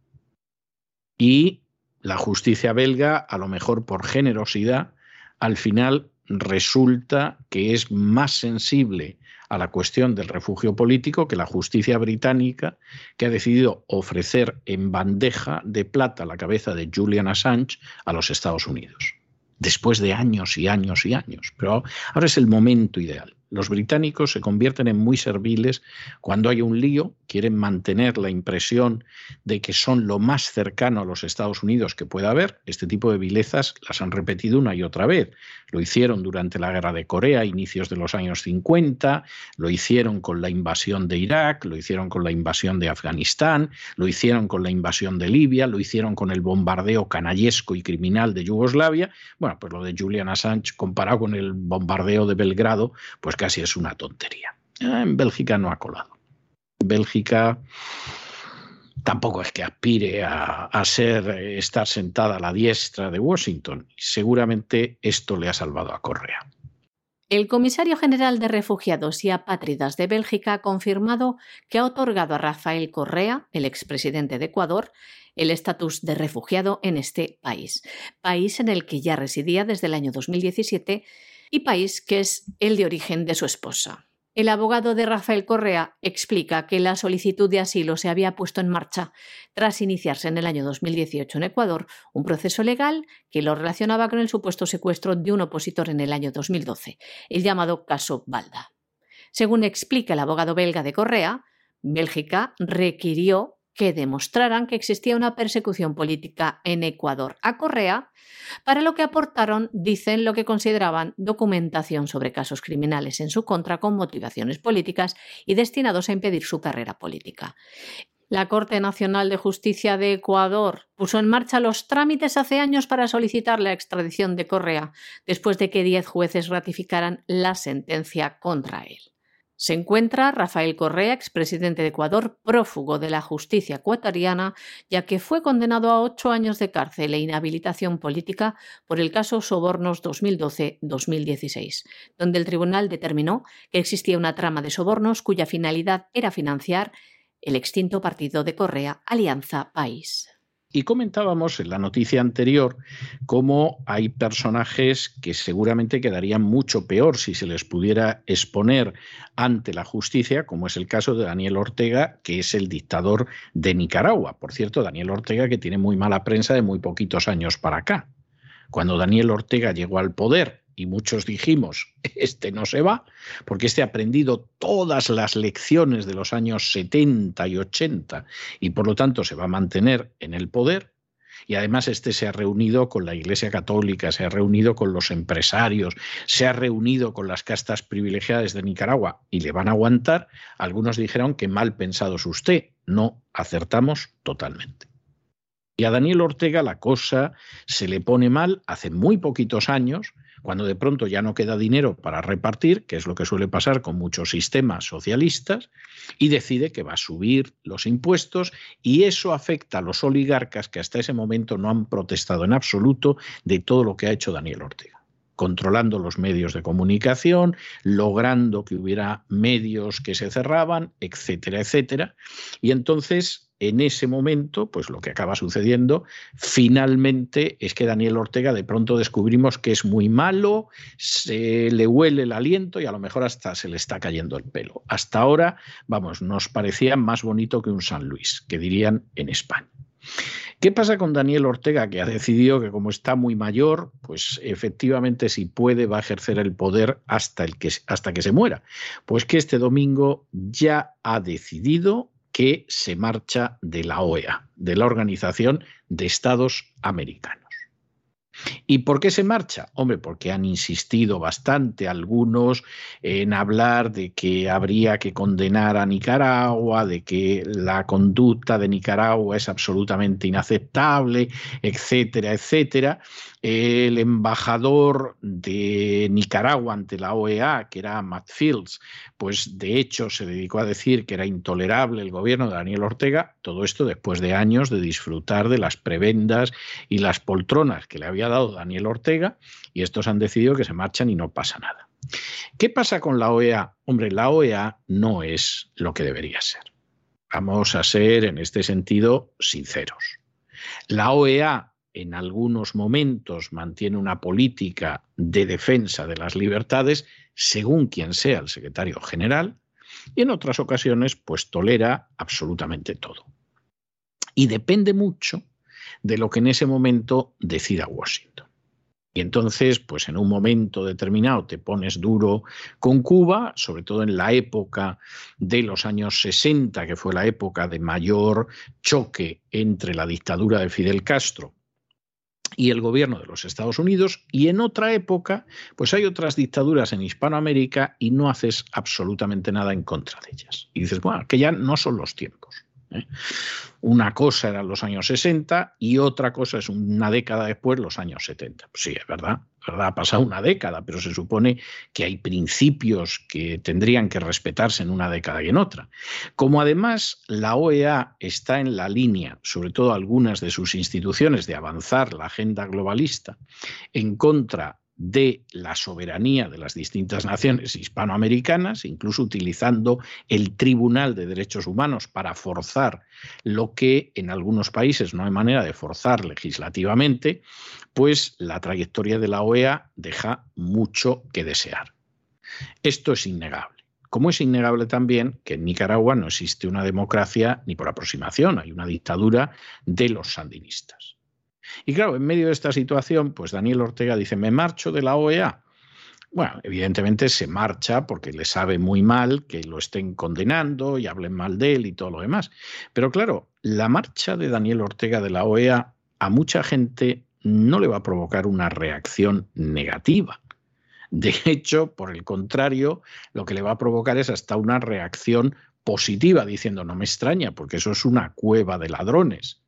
[SPEAKER 1] Y la justicia belga, a lo mejor por generosidad, al final resulta que es más sensible a la cuestión del refugio político que la justicia británica, que ha decidido ofrecer en bandeja de plata la cabeza de Julian Assange a los Estados Unidos, después de años y años y años. Pero ahora es el momento ideal. Los británicos se convierten en muy serviles cuando hay un lío, quieren mantener la impresión de que son lo más cercano a los Estados Unidos que pueda haber. Este tipo de vilezas las han repetido una y otra vez. Lo hicieron durante la guerra de Corea, inicios de los años 50, lo hicieron con la invasión de Irak, lo hicieron con la invasión de Afganistán, lo hicieron con la invasión de Libia, lo hicieron con el bombardeo canallesco y criminal de Yugoslavia. Bueno, pues lo de Julian Assange comparado con el bombardeo de Belgrado, pues casi es una tontería. Ah, en Bélgica no ha colado. Bélgica tampoco es que aspire a, ser, eh, estar sentada a la diestra de Washington. Seguramente esto le ha salvado a Correa.
[SPEAKER 2] El comisario general de refugiados y apátridas de Bélgica ha confirmado que ha otorgado a Rafael Correa, el expresidente de Ecuador, el estatus de refugiado en este país, país en el que ya residía desde el año 2017 y país que es el de origen de su esposa. El abogado de Rafael Correa explica que la solicitud de asilo se había puesto en marcha tras iniciarse en el año 2018 en Ecuador un proceso legal que lo relacionaba con el supuesto secuestro de un opositor en el año 2012, el llamado caso Balda. Según explica el abogado belga de Correa, Bélgica requirió que demostraran que existía una persecución política en Ecuador a Correa, para lo que aportaron, dicen, lo que consideraban documentación sobre casos criminales en su contra con motivaciones políticas y destinados a impedir su carrera política. La Corte Nacional de Justicia de Ecuador puso en marcha los trámites hace años para solicitar la extradición de Correa, después de que diez jueces ratificaran la sentencia contra él. Se encuentra Rafael Correa, expresidente de Ecuador, prófugo de la justicia ecuatoriana, ya que fue condenado a ocho años de cárcel e inhabilitación política por el caso Sobornos 2012-2016, donde el tribunal determinó que existía una trama de sobornos cuya finalidad era financiar el extinto partido de Correa, Alianza País.
[SPEAKER 1] Y comentábamos en la noticia anterior cómo hay personajes que seguramente quedarían mucho peor si se les pudiera exponer ante la justicia, como es el caso de Daniel Ortega, que es el dictador de Nicaragua. Por cierto, Daniel Ortega que tiene muy mala prensa de muy poquitos años para acá. Cuando Daniel Ortega llegó al poder y muchos dijimos, este no se va, porque este ha aprendido todas las lecciones de los años 70 y 80 y por lo tanto se va a mantener en el poder. Y además este se ha reunido con la Iglesia Católica, se ha reunido con los empresarios, se ha reunido con las castas privilegiadas de Nicaragua y le van a aguantar. Algunos dijeron que mal pensado es usted. No, acertamos totalmente. Y a Daniel Ortega la cosa se le pone mal hace muy poquitos años, cuando de pronto ya no queda dinero para repartir, que es lo que suele pasar con muchos sistemas socialistas, y decide que va a subir los impuestos y eso afecta a los oligarcas que hasta ese momento no han protestado en absoluto de todo lo que ha hecho Daniel Ortega controlando los medios de comunicación, logrando que hubiera medios que se cerraban, etcétera, etcétera. Y entonces en ese momento, pues lo que acaba sucediendo finalmente es que Daniel Ortega de pronto descubrimos que es muy malo, se le huele el aliento y a lo mejor hasta se le está cayendo el pelo. Hasta ahora, vamos, nos parecía más bonito que un San Luis, que dirían en España. ¿Qué pasa con Daniel Ortega, que ha decidido que como está muy mayor, pues efectivamente si puede va a ejercer el poder hasta, el que, hasta que se muera? Pues que este domingo ya ha decidido que se marcha de la OEA, de la Organización de Estados Americanos. ¿Y por qué se marcha? Hombre, porque han insistido bastante algunos en hablar de que habría que condenar a Nicaragua, de que la conducta de Nicaragua es absolutamente inaceptable, etcétera, etcétera. El embajador de Nicaragua ante la OEA, que era Matt Fields, pues de hecho se dedicó a decir que era intolerable el gobierno de Daniel Ortega, todo esto después de años de disfrutar de las prebendas y las poltronas que le había dado Daniel Ortega, y estos han decidido que se marchan y no pasa nada. ¿Qué pasa con la OEA? Hombre, la OEA no es lo que debería ser. Vamos a ser en este sentido sinceros. La OEA en algunos momentos mantiene una política de defensa de las libertades según quien sea el secretario general y en otras ocasiones pues tolera absolutamente todo. Y depende mucho de lo que en ese momento decida Washington. Y entonces, pues en un momento determinado te pones duro con Cuba, sobre todo en la época de los años 60, que fue la época de mayor choque entre la dictadura de Fidel Castro y el gobierno de los Estados Unidos y en otra época pues hay otras dictaduras en Hispanoamérica y no haces absolutamente nada en contra de ellas. Y dices, bueno, que ya no son los tiempos. ¿Eh? Una cosa eran los años 60 y otra cosa es una década después, los años 70. Pues sí, es verdad, verdad, ha pasado una década, pero se supone que hay principios que tendrían que respetarse en una década y en otra. Como además la OEA está en la línea, sobre todo algunas de sus instituciones, de avanzar la agenda globalista en contra de la soberanía de las distintas naciones hispanoamericanas, incluso utilizando el Tribunal de Derechos Humanos para forzar lo que en algunos países no hay manera de forzar legislativamente, pues la trayectoria de la OEA deja mucho que desear. Esto es innegable. Como es innegable también que en Nicaragua no existe una democracia ni por aproximación, hay una dictadura de los sandinistas. Y claro, en medio de esta situación, pues Daniel Ortega dice, me marcho de la OEA. Bueno, evidentemente se marcha porque le sabe muy mal que lo estén condenando y hablen mal de él y todo lo demás. Pero claro, la marcha de Daniel Ortega de la OEA a mucha gente no le va a provocar una reacción negativa. De hecho, por el contrario, lo que le va a provocar es hasta una reacción positiva, diciendo, no me extraña, porque eso es una cueva de ladrones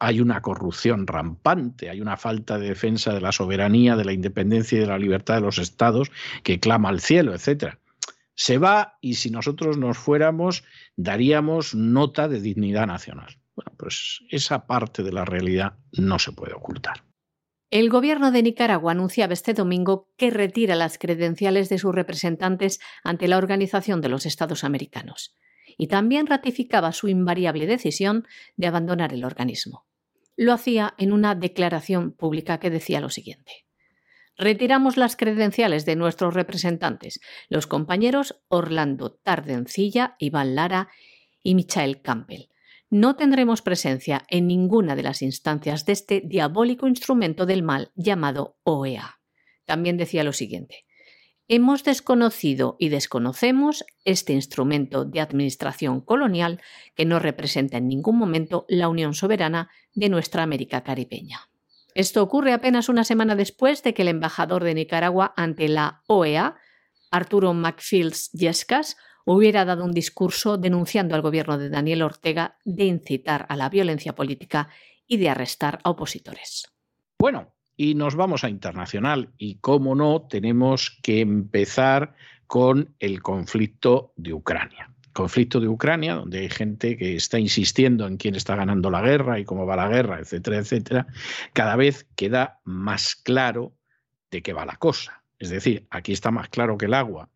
[SPEAKER 1] hay una corrupción rampante, hay una falta de defensa de la soberanía, de la independencia y de la libertad de los estados que clama al cielo, etc. Se va y si nosotros nos fuéramos daríamos nota de dignidad nacional. Bueno, pues esa parte de la realidad no se puede ocultar.
[SPEAKER 2] El gobierno de Nicaragua anunciaba este domingo que retira las credenciales de sus representantes ante la Organización de los Estados Americanos y también ratificaba su invariable decisión de abandonar el organismo. Lo hacía en una declaración pública que decía lo siguiente. Retiramos las credenciales de nuestros representantes, los compañeros Orlando Tardencilla, Iván Lara y Michael Campbell, no tendremos presencia en ninguna de las instancias de este diabólico instrumento del mal llamado OEA. También decía lo siguiente. Hemos desconocido y desconocemos este instrumento de administración colonial que no representa en ningún momento la unión soberana de nuestra América caribeña. Esto ocurre apenas una semana después de que el embajador de Nicaragua ante la OEA, Arturo McFields Yescas, hubiera dado un discurso denunciando al gobierno de Daniel Ortega de incitar a la violencia política y de arrestar a opositores.
[SPEAKER 1] Bueno, y nos vamos a internacional y, cómo no, tenemos que empezar con el conflicto de Ucrania. Conflicto de Ucrania, donde hay gente que está insistiendo en quién está ganando la guerra y cómo va la guerra, etcétera, etcétera, cada vez queda más claro de qué va la cosa. Es decir, aquí está más claro que el agua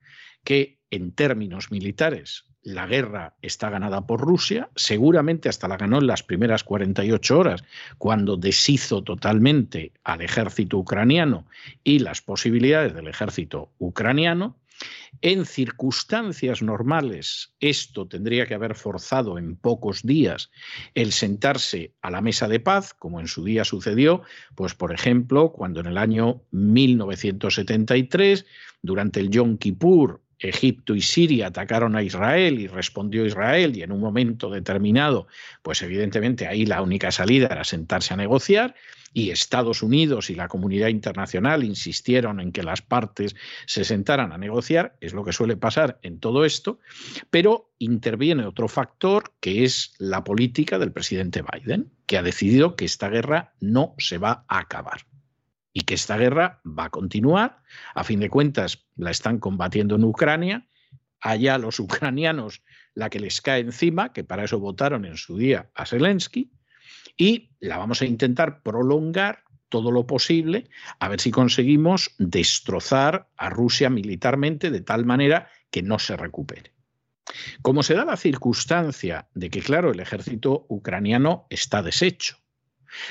[SPEAKER 1] que en términos militares la guerra está ganada por Rusia, seguramente hasta la ganó en las primeras 48 horas, cuando deshizo totalmente al ejército ucraniano y las posibilidades del ejército ucraniano. En circunstancias normales, esto tendría que haber forzado en pocos días el sentarse a la mesa de paz, como en su día sucedió, pues por ejemplo, cuando en el año 1973, durante el Yom Kippur, Egipto y Siria atacaron a Israel y respondió Israel y en un momento determinado, pues evidentemente ahí la única salida era sentarse a negociar y Estados Unidos y la comunidad internacional insistieron en que las partes se sentaran a negociar, es lo que suele pasar en todo esto, pero interviene otro factor que es la política del presidente Biden, que ha decidido que esta guerra no se va a acabar y que esta guerra va a continuar. A fin de cuentas, la están combatiendo en Ucrania. Allá los ucranianos la que les cae encima, que para eso votaron en su día a Zelensky, y la vamos a intentar prolongar todo lo posible a ver si conseguimos destrozar a Rusia militarmente de tal manera que no se recupere. Como se da la circunstancia de que, claro, el ejército ucraniano está deshecho,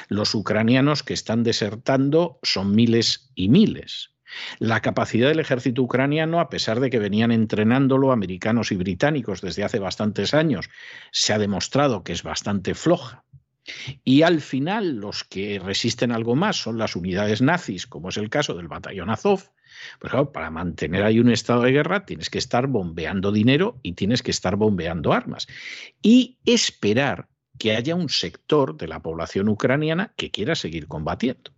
[SPEAKER 1] los ucranianos que están desertando son miles y miles. La capacidad del ejército ucraniano, a pesar de que venían entrenándolo americanos y británicos desde hace bastantes años, se ha demostrado que es bastante floja. Y al final los que resisten algo más son las unidades nazis, como es el caso del batallón Azov. Pues claro, para mantener ahí un estado de guerra tienes que estar bombeando dinero y tienes que estar bombeando armas. Y esperar que haya un sector de la población ucraniana que quiera seguir combatiendo.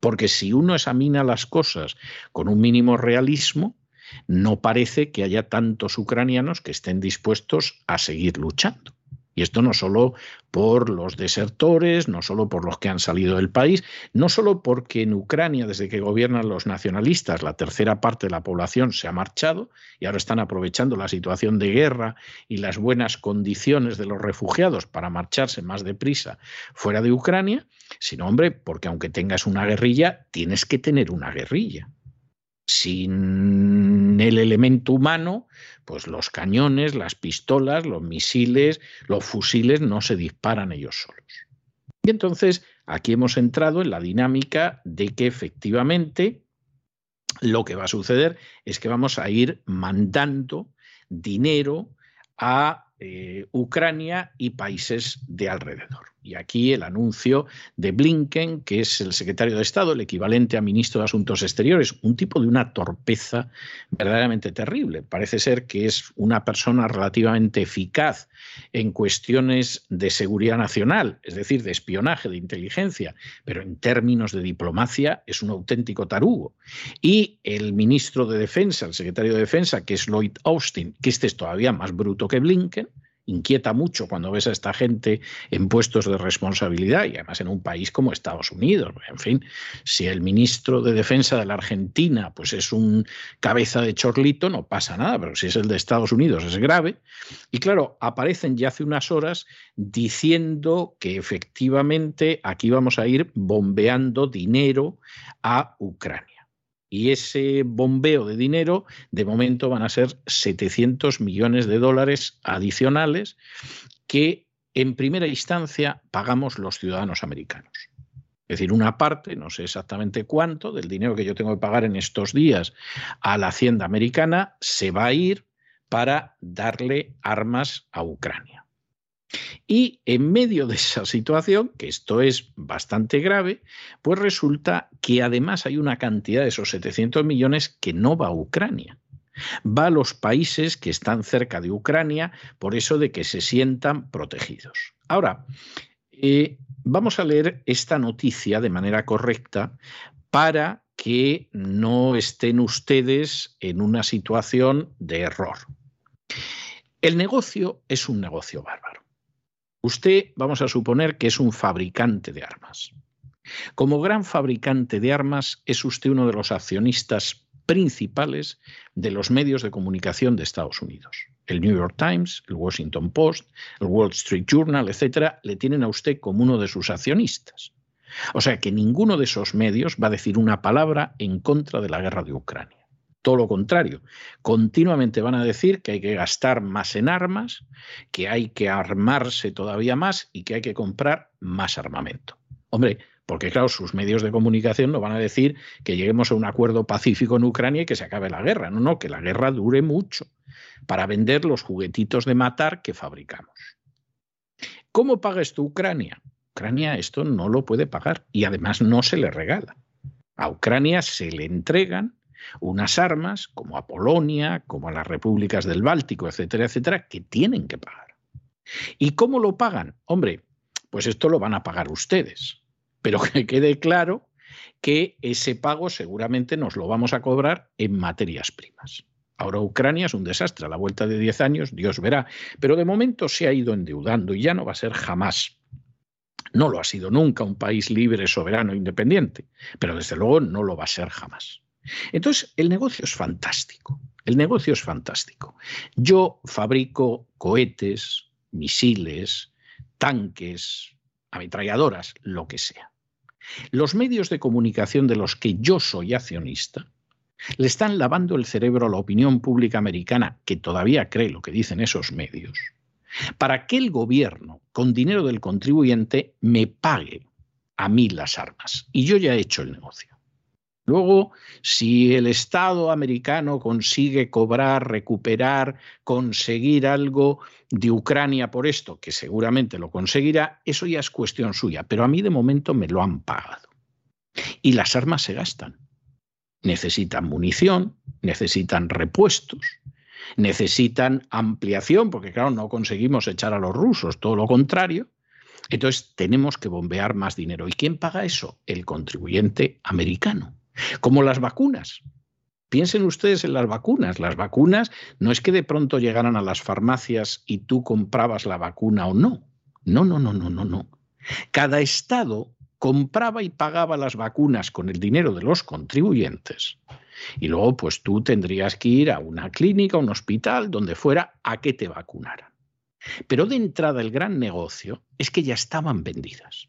[SPEAKER 1] Porque si uno examina las cosas con un mínimo realismo, no parece que haya tantos ucranianos que estén dispuestos a seguir luchando. Y esto no solo por los desertores, no solo por los que han salido del país, no solo porque en Ucrania, desde que gobiernan los nacionalistas, la tercera parte de la población se ha marchado y ahora están aprovechando la situación de guerra y las buenas condiciones de los refugiados para marcharse más deprisa fuera de Ucrania, sino, hombre, porque aunque tengas una guerrilla, tienes que tener una guerrilla sin el elemento humano, pues los cañones, las pistolas, los misiles, los fusiles no se disparan ellos solos. Y entonces aquí hemos entrado en la dinámica de que efectivamente lo que va a suceder es que vamos a ir mandando dinero a eh, Ucrania y países de alrededor. Y aquí el anuncio de Blinken, que es el secretario de Estado, el equivalente a ministro de Asuntos Exteriores, un tipo de una torpeza verdaderamente terrible. Parece ser que es una persona relativamente eficaz en cuestiones de seguridad nacional, es decir, de espionaje, de inteligencia, pero en términos de diplomacia es un auténtico tarugo. Y el ministro de Defensa, el secretario de Defensa, que es Lloyd Austin, que este es todavía más bruto que Blinken, inquieta mucho cuando ves a esta gente en puestos de responsabilidad y además en un país como Estados Unidos. En fin, si el ministro de Defensa de la Argentina pues es un cabeza de chorlito, no pasa nada, pero si es el de Estados Unidos es grave. Y claro, aparecen ya hace unas horas diciendo que efectivamente aquí vamos a ir bombeando dinero a Ucrania. Y ese bombeo de dinero, de momento, van a ser 700 millones de dólares adicionales que en primera instancia pagamos los ciudadanos americanos. Es decir, una parte, no sé exactamente cuánto, del dinero que yo tengo que pagar en estos días a la hacienda americana se va a ir para darle armas a Ucrania. Y en medio de esa situación, que esto es bastante grave, pues resulta que además hay una cantidad de esos 700 millones que no va a Ucrania. Va a los países que están cerca de Ucrania, por eso de que se sientan protegidos. Ahora, eh, vamos a leer esta noticia de manera correcta para que no estén ustedes en una situación de error. El negocio es un negocio bárbaro. Usted, vamos a suponer que es un fabricante de armas. Como gran fabricante de armas, es usted uno de los accionistas principales de los medios de comunicación de Estados Unidos. El New York Times, el Washington Post, el Wall Street Journal, etcétera, le tienen a usted como uno de sus accionistas. O sea que ninguno de esos medios va a decir una palabra en contra de la guerra de Ucrania todo lo contrario. Continuamente van a decir que hay que gastar más en armas, que hay que armarse todavía más y que hay que comprar más armamento. Hombre, porque claro, sus medios de comunicación no van a decir que lleguemos a un acuerdo pacífico en Ucrania y que se acabe la guerra. No, no, que la guerra dure mucho para vender los juguetitos de matar que fabricamos. ¿Cómo paga esto Ucrania? Ucrania esto no lo puede pagar y además no se le regala. A Ucrania se le entregan unas armas, como a Polonia, como a las repúblicas del Báltico, etcétera, etcétera, que tienen que pagar. ¿Y cómo lo pagan? Hombre, pues esto lo van a pagar ustedes. Pero que quede claro que ese pago seguramente nos lo vamos a cobrar en materias primas. Ahora Ucrania es un desastre, a la vuelta de 10 años Dios verá, pero de momento se ha ido endeudando y ya no va a ser jamás. No lo ha sido nunca un país libre, soberano, independiente, pero desde luego no lo va a ser jamás. Entonces, el negocio es fantástico. El negocio es fantástico. Yo fabrico cohetes, misiles, tanques, ametralladoras, lo que sea. Los medios de comunicación de los que yo soy accionista le están lavando el cerebro a la opinión pública americana, que todavía cree lo que dicen esos medios, para que el gobierno, con dinero del contribuyente, me pague a mí las armas. Y yo ya he hecho el negocio. Luego, si el Estado americano consigue cobrar, recuperar, conseguir algo de Ucrania por esto, que seguramente lo conseguirá, eso ya es cuestión suya, pero a mí de momento me lo han pagado. Y las armas se gastan. Necesitan munición, necesitan repuestos, necesitan ampliación, porque claro, no conseguimos echar a los rusos, todo lo contrario. Entonces tenemos que bombear más dinero. ¿Y quién paga eso? El contribuyente americano. Como las vacunas. Piensen ustedes en las vacunas. Las vacunas no es que de pronto llegaran a las farmacias y tú comprabas la vacuna o no. No, no, no, no, no, no. Cada estado compraba y pagaba las vacunas con el dinero de los contribuyentes. Y luego, pues tú tendrías que ir a una clínica, a un hospital, donde fuera, a que te vacunaran. Pero de entrada el gran negocio es que ya estaban vendidas.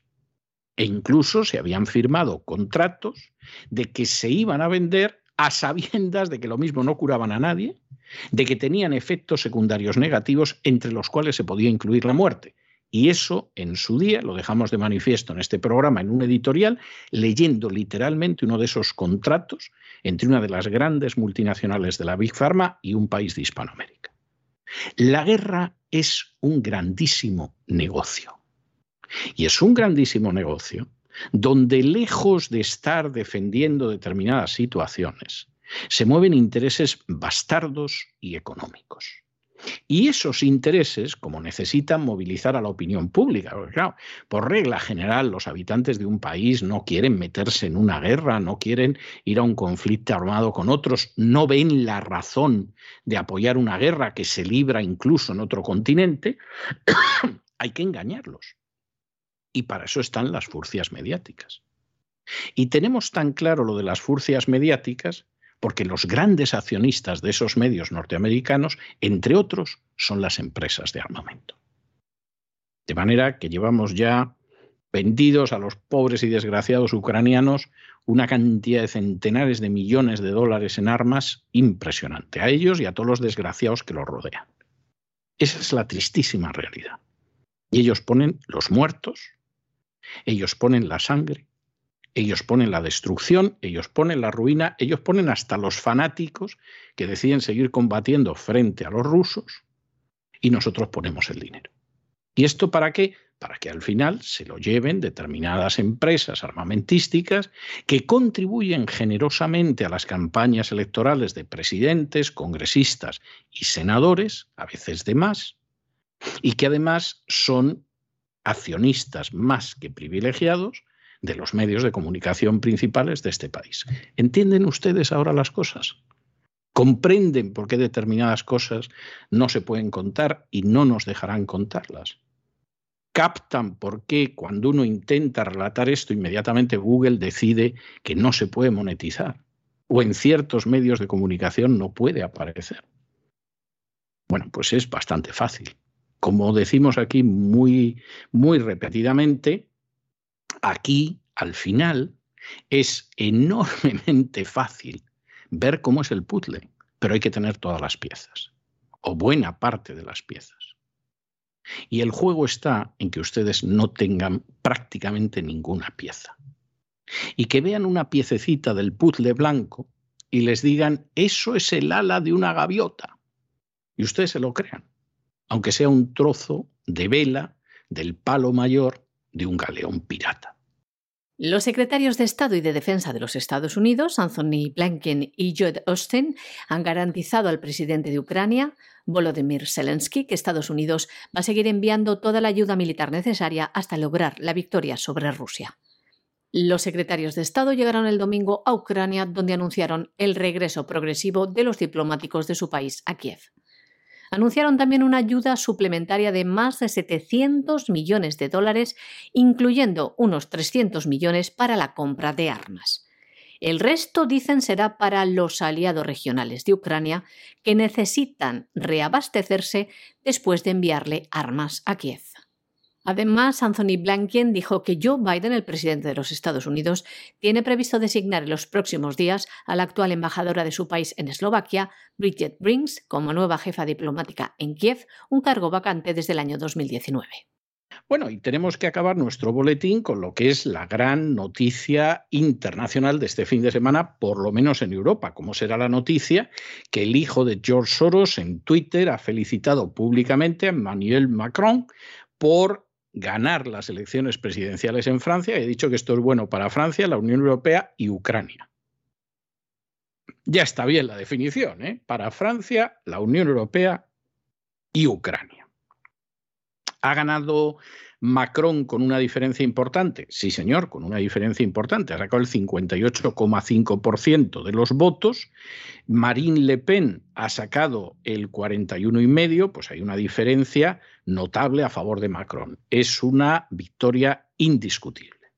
[SPEAKER 1] E incluso se habían firmado contratos de que se iban a vender a sabiendas de que lo mismo no curaban a nadie, de que tenían efectos secundarios negativos entre los cuales se podía incluir la muerte. Y eso en su día lo dejamos de manifiesto en este programa, en un editorial, leyendo literalmente uno de esos contratos entre una de las grandes multinacionales de la Big Pharma y un país de Hispanoamérica. La guerra es un grandísimo negocio. Y es un grandísimo negocio donde lejos de estar defendiendo determinadas situaciones, se mueven intereses bastardos y económicos. Y esos intereses, como necesitan movilizar a la opinión pública, porque claro, por regla general los habitantes de un país no quieren meterse en una guerra, no quieren ir a un conflicto armado con otros, no ven la razón de apoyar una guerra que se libra incluso en otro continente, hay que engañarlos. Y para eso están las furcias mediáticas. Y tenemos tan claro lo de las furcias mediáticas porque los grandes accionistas de esos medios norteamericanos, entre otros, son las empresas de armamento. De manera que llevamos ya vendidos a los pobres y desgraciados ucranianos una cantidad de centenares de millones de dólares en armas impresionante, a ellos y a todos los desgraciados que los rodean. Esa es la tristísima realidad. Y ellos ponen los muertos, ellos ponen la sangre, ellos ponen la destrucción, ellos ponen la ruina, ellos ponen hasta los fanáticos que deciden seguir combatiendo frente a los rusos y nosotros ponemos el dinero. ¿Y esto para qué? Para que al final se lo lleven determinadas empresas armamentísticas que contribuyen generosamente a las campañas electorales de presidentes, congresistas y senadores, a veces de más, y que además son accionistas más que privilegiados de los medios de comunicación principales de este país. ¿Entienden ustedes ahora las cosas? ¿Comprenden por qué determinadas cosas no se pueden contar y no nos dejarán contarlas? ¿Captan por qué cuando uno intenta relatar esto inmediatamente Google decide que no se puede monetizar? O en ciertos medios de comunicación no puede aparecer. Bueno, pues es bastante fácil. Como decimos aquí muy, muy repetidamente, aquí, al final, es enormemente fácil ver cómo es el puzzle, pero hay que tener todas las piezas, o buena parte de las piezas. Y el juego está en que ustedes no tengan prácticamente ninguna pieza. Y que vean una piececita del puzzle blanco y les digan, eso es el ala de una gaviota. Y ustedes se lo crean, aunque sea un trozo de vela del palo mayor de un galeón pirata.
[SPEAKER 2] Los secretarios de Estado y de Defensa de los Estados Unidos, Anthony Blinken y Joe Austin, han garantizado al presidente de Ucrania, Volodymyr Zelensky, que Estados Unidos va a seguir enviando toda la ayuda militar necesaria hasta lograr la victoria sobre Rusia. Los secretarios de Estado llegaron el domingo a Ucrania, donde anunciaron el regreso progresivo de los diplomáticos de su país a Kiev anunciaron también una ayuda suplementaria de más de 700 millones de dólares, incluyendo unos 300 millones para la compra de armas. El resto, dicen, será para los aliados regionales de Ucrania que necesitan reabastecerse después de enviarle armas a Kiev. Además, Anthony Blinken dijo que Joe Biden, el presidente de los Estados Unidos, tiene previsto designar en los próximos días a la actual embajadora de su país en Eslovaquia, Bridget Brinks, como nueva jefa diplomática en Kiev, un cargo vacante desde el año 2019.
[SPEAKER 1] Bueno, y tenemos que acabar nuestro boletín con lo que es la gran noticia internacional de este fin de semana, por lo menos en Europa, como será la noticia que el hijo de George Soros en Twitter ha felicitado públicamente a Emmanuel Macron por ganar las elecciones presidenciales en Francia he dicho que esto es bueno para Francia, la Unión Europea y Ucrania. Ya está bien la definición, ¿eh? Para Francia, la Unión Europea y Ucrania. Ha ganado Macron con una diferencia importante. Sí, señor, con una diferencia importante. Ha sacado el 58,5% de los votos. Marine Le Pen ha sacado el 41,5%, pues hay una diferencia notable a favor de Macron. Es una victoria indiscutible.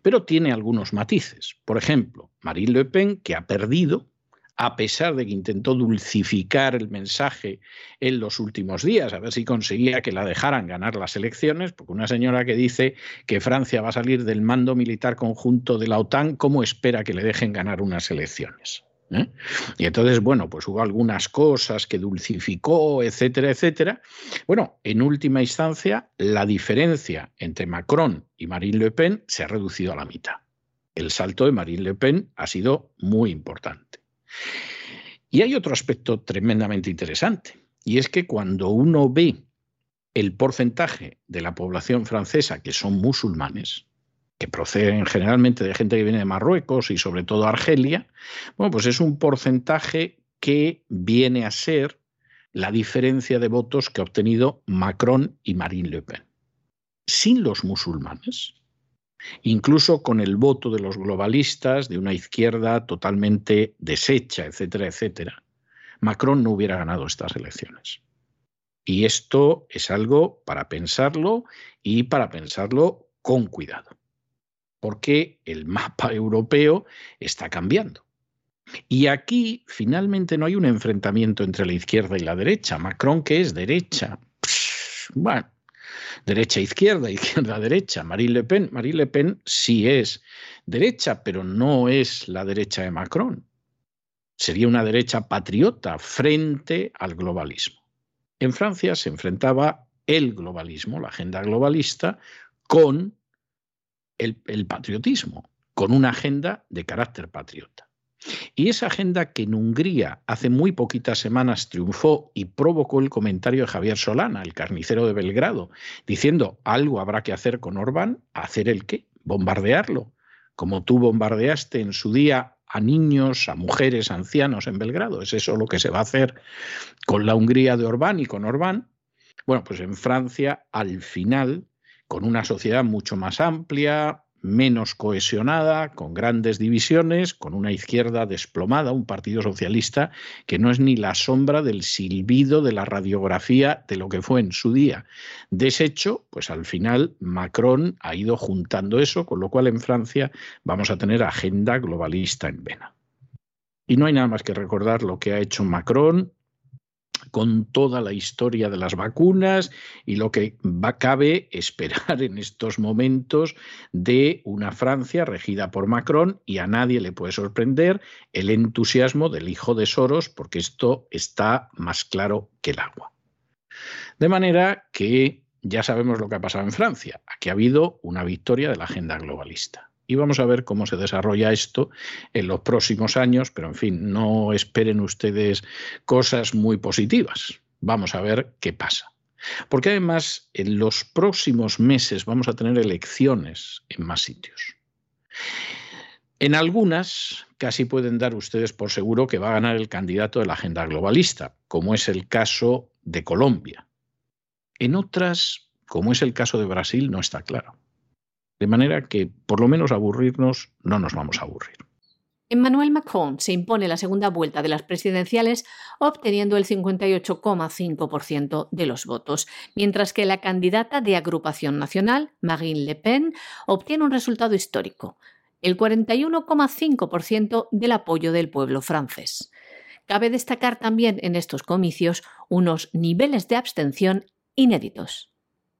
[SPEAKER 1] Pero tiene algunos matices. Por ejemplo, Marine Le Pen, que ha perdido, a pesar de que intentó dulcificar el mensaje en los últimos días, a ver si conseguía que la dejaran ganar las elecciones, porque una señora que dice que Francia va a salir del mando militar conjunto de la OTAN, ¿cómo espera que le dejen ganar unas elecciones? ¿Eh? Y entonces, bueno, pues hubo algunas cosas que dulcificó, etcétera, etcétera. Bueno, en última instancia, la diferencia entre Macron y Marine Le Pen se ha reducido a la mitad. El salto de Marine Le Pen ha sido muy importante. Y hay otro aspecto tremendamente interesante, y es que cuando uno ve el porcentaje de la población francesa que son musulmanes, que proceden generalmente de gente que viene de Marruecos y sobre todo Argelia, bueno, pues es un porcentaje que viene a ser la diferencia de votos que ha obtenido Macron y Marine Le Pen. Sin los musulmanes, incluso con el voto de los globalistas, de una izquierda totalmente deshecha, etcétera, etcétera, Macron no hubiera ganado estas elecciones. Y esto es algo para pensarlo y para pensarlo con cuidado, porque el mapa europeo está cambiando. Y aquí finalmente no hay un enfrentamiento entre la izquierda y la derecha. Macron, que es derecha, bueno, derecha-izquierda, izquierda-derecha. Marine Le Pen, Marine Le Pen sí es derecha, pero no es la derecha de Macron. Sería una derecha patriota frente al globalismo. En Francia se enfrentaba el globalismo, la agenda globalista, con el, el patriotismo, con una agenda de carácter patriota. Y esa agenda que en Hungría hace muy poquitas semanas triunfó y provocó el comentario de Javier Solana, el carnicero de Belgrado, diciendo algo habrá que hacer con Orbán, ¿hacer el qué? Bombardearlo, como tú bombardeaste en su día a niños, a mujeres, a ancianos en Belgrado. ¿Es eso lo que se va a hacer con la Hungría de Orbán y con Orbán? Bueno, pues en Francia, al final, con una sociedad mucho más amplia, menos cohesionada, con grandes divisiones, con una izquierda desplomada, un partido socialista que no es ni la sombra del silbido de la radiografía de lo que fue en su día. Deshecho, pues al final Macron ha ido juntando eso, con lo cual en Francia vamos a tener agenda globalista en vena. Y no hay nada más que recordar lo que ha hecho Macron con toda la historia de las vacunas y lo que va, cabe esperar en estos momentos de una Francia regida por Macron y a nadie le puede sorprender el entusiasmo del hijo de Soros porque esto está más claro que el agua. De manera que ya sabemos lo que ha pasado en Francia. Aquí ha habido una victoria de la agenda globalista y vamos a ver cómo se desarrolla esto en los próximos años, pero en fin, no esperen ustedes cosas muy positivas. Vamos a ver qué pasa. Porque además en los próximos meses vamos a tener elecciones en más sitios. En algunas casi pueden dar ustedes por seguro que va a ganar el candidato de la agenda globalista, como es el caso de Colombia. En otras, como es el caso de Brasil, no está claro. De manera que, por lo menos, aburrirnos no nos vamos a aburrir.
[SPEAKER 2] Emmanuel Macron se impone la segunda vuelta de las presidenciales obteniendo el 58,5% de los votos, mientras que la candidata de Agrupación Nacional, Marine Le Pen, obtiene un resultado histórico, el 41,5% del apoyo del pueblo francés. Cabe destacar también en estos comicios unos niveles de abstención inéditos.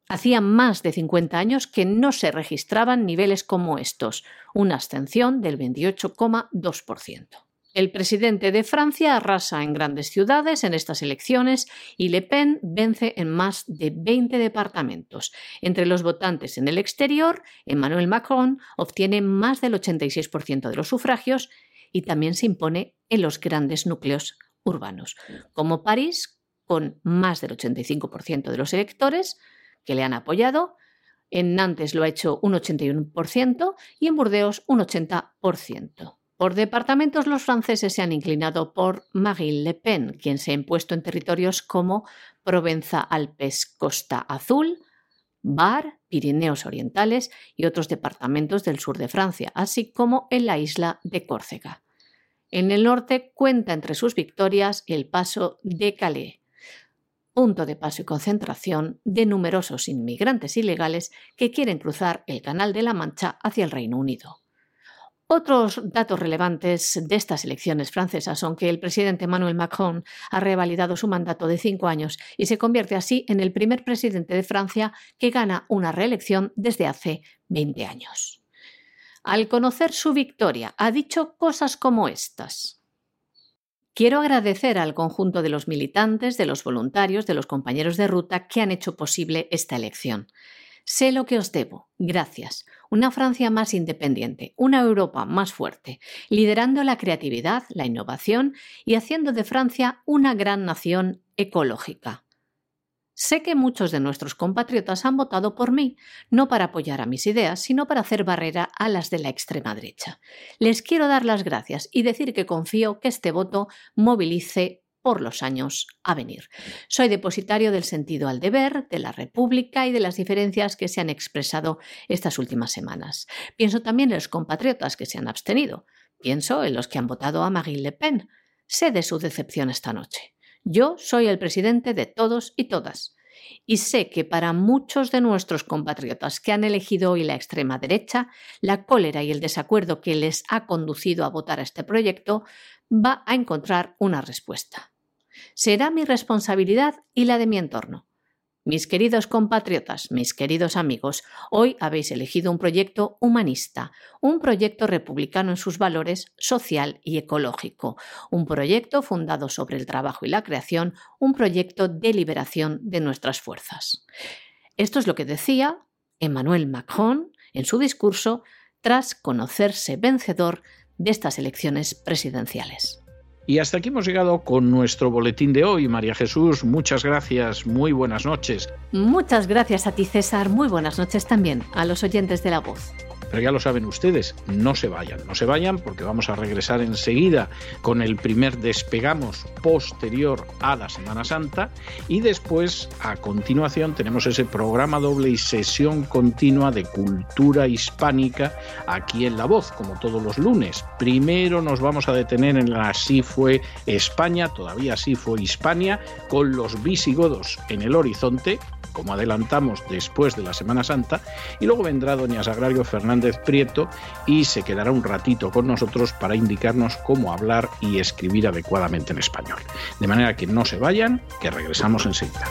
[SPEAKER 2] Hacía más de 50 años que no se registraban niveles como estos, una abstención del 28,2%. El presidente de Francia arrasa en grandes ciudades en estas elecciones y Le Pen vence en más de 20 departamentos. Entre los votantes en el exterior, Emmanuel Macron obtiene más del 86% de los sufragios y también se impone en los grandes núcleos urbanos, como París, con más del 85% de los electores, que le han apoyado. En Nantes lo ha hecho un 81% y en Burdeos un 80%. Por departamentos, los franceses se han inclinado por Marine Le Pen, quien se ha impuesto en territorios como Provenza-Alpes Costa Azul, Bar, Pirineos Orientales y otros departamentos del sur de Francia, así como en la isla de Córcega. En el norte cuenta entre sus victorias el paso de Calais, punto de paso y concentración de numerosos inmigrantes ilegales que quieren cruzar el Canal de la Mancha hacia el Reino Unido. Otros datos relevantes de estas elecciones francesas son que el presidente Emmanuel Macron ha revalidado su mandato de cinco años y se convierte así en el primer presidente de Francia que gana una reelección desde hace 20 años. Al conocer su victoria, ha dicho cosas como estas. Quiero agradecer al conjunto de los militantes, de los voluntarios, de los compañeros de ruta que han hecho posible esta elección. Sé lo que os debo. Gracias. Una Francia más independiente, una Europa más fuerte, liderando la creatividad, la innovación y haciendo de Francia una gran nación ecológica. Sé que muchos de nuestros compatriotas han votado por mí, no para apoyar a mis ideas, sino para hacer barrera a las de la extrema derecha. Les quiero dar las gracias y decir que confío que este voto movilice por los años a venir. Soy depositario del sentido al deber, de la República y de las diferencias que se han expresado estas últimas semanas. Pienso también en los compatriotas que se han abstenido. Pienso en los que han votado a Marine Le Pen. Sé de su decepción esta noche. Yo soy el presidente de todos y todas. Y sé que para muchos de nuestros compatriotas que han elegido hoy la extrema derecha, la cólera y el desacuerdo que les ha conducido a votar a este proyecto va a encontrar una respuesta. Será mi responsabilidad y la de mi entorno. Mis queridos compatriotas, mis queridos amigos, hoy habéis elegido un proyecto humanista, un proyecto republicano en sus valores social y ecológico, un proyecto fundado sobre el trabajo y la creación, un proyecto de liberación de nuestras fuerzas. Esto es lo que decía Emmanuel Macron en su discurso tras conocerse vencedor de estas elecciones presidenciales.
[SPEAKER 1] Y hasta aquí hemos llegado con nuestro boletín de hoy. María Jesús, muchas gracias, muy buenas noches.
[SPEAKER 2] Muchas gracias a ti, César. Muy buenas noches también a los oyentes de la voz.
[SPEAKER 1] Pero ya lo saben ustedes, no se vayan, no se vayan porque vamos a regresar enseguida con el primer despegamos posterior a la Semana Santa y después, a continuación, tenemos ese programa doble y sesión continua de cultura hispánica aquí en La Voz, como todos los lunes. Primero nos vamos a detener en la Así fue España, todavía así fue Hispania, con los visigodos en el horizonte, como adelantamos después de la Semana Santa, y luego vendrá doña Sagrario Prieto y se quedará un ratito con nosotros para indicarnos cómo hablar y escribir adecuadamente en español. De manera que no se vayan, que regresamos enseguida.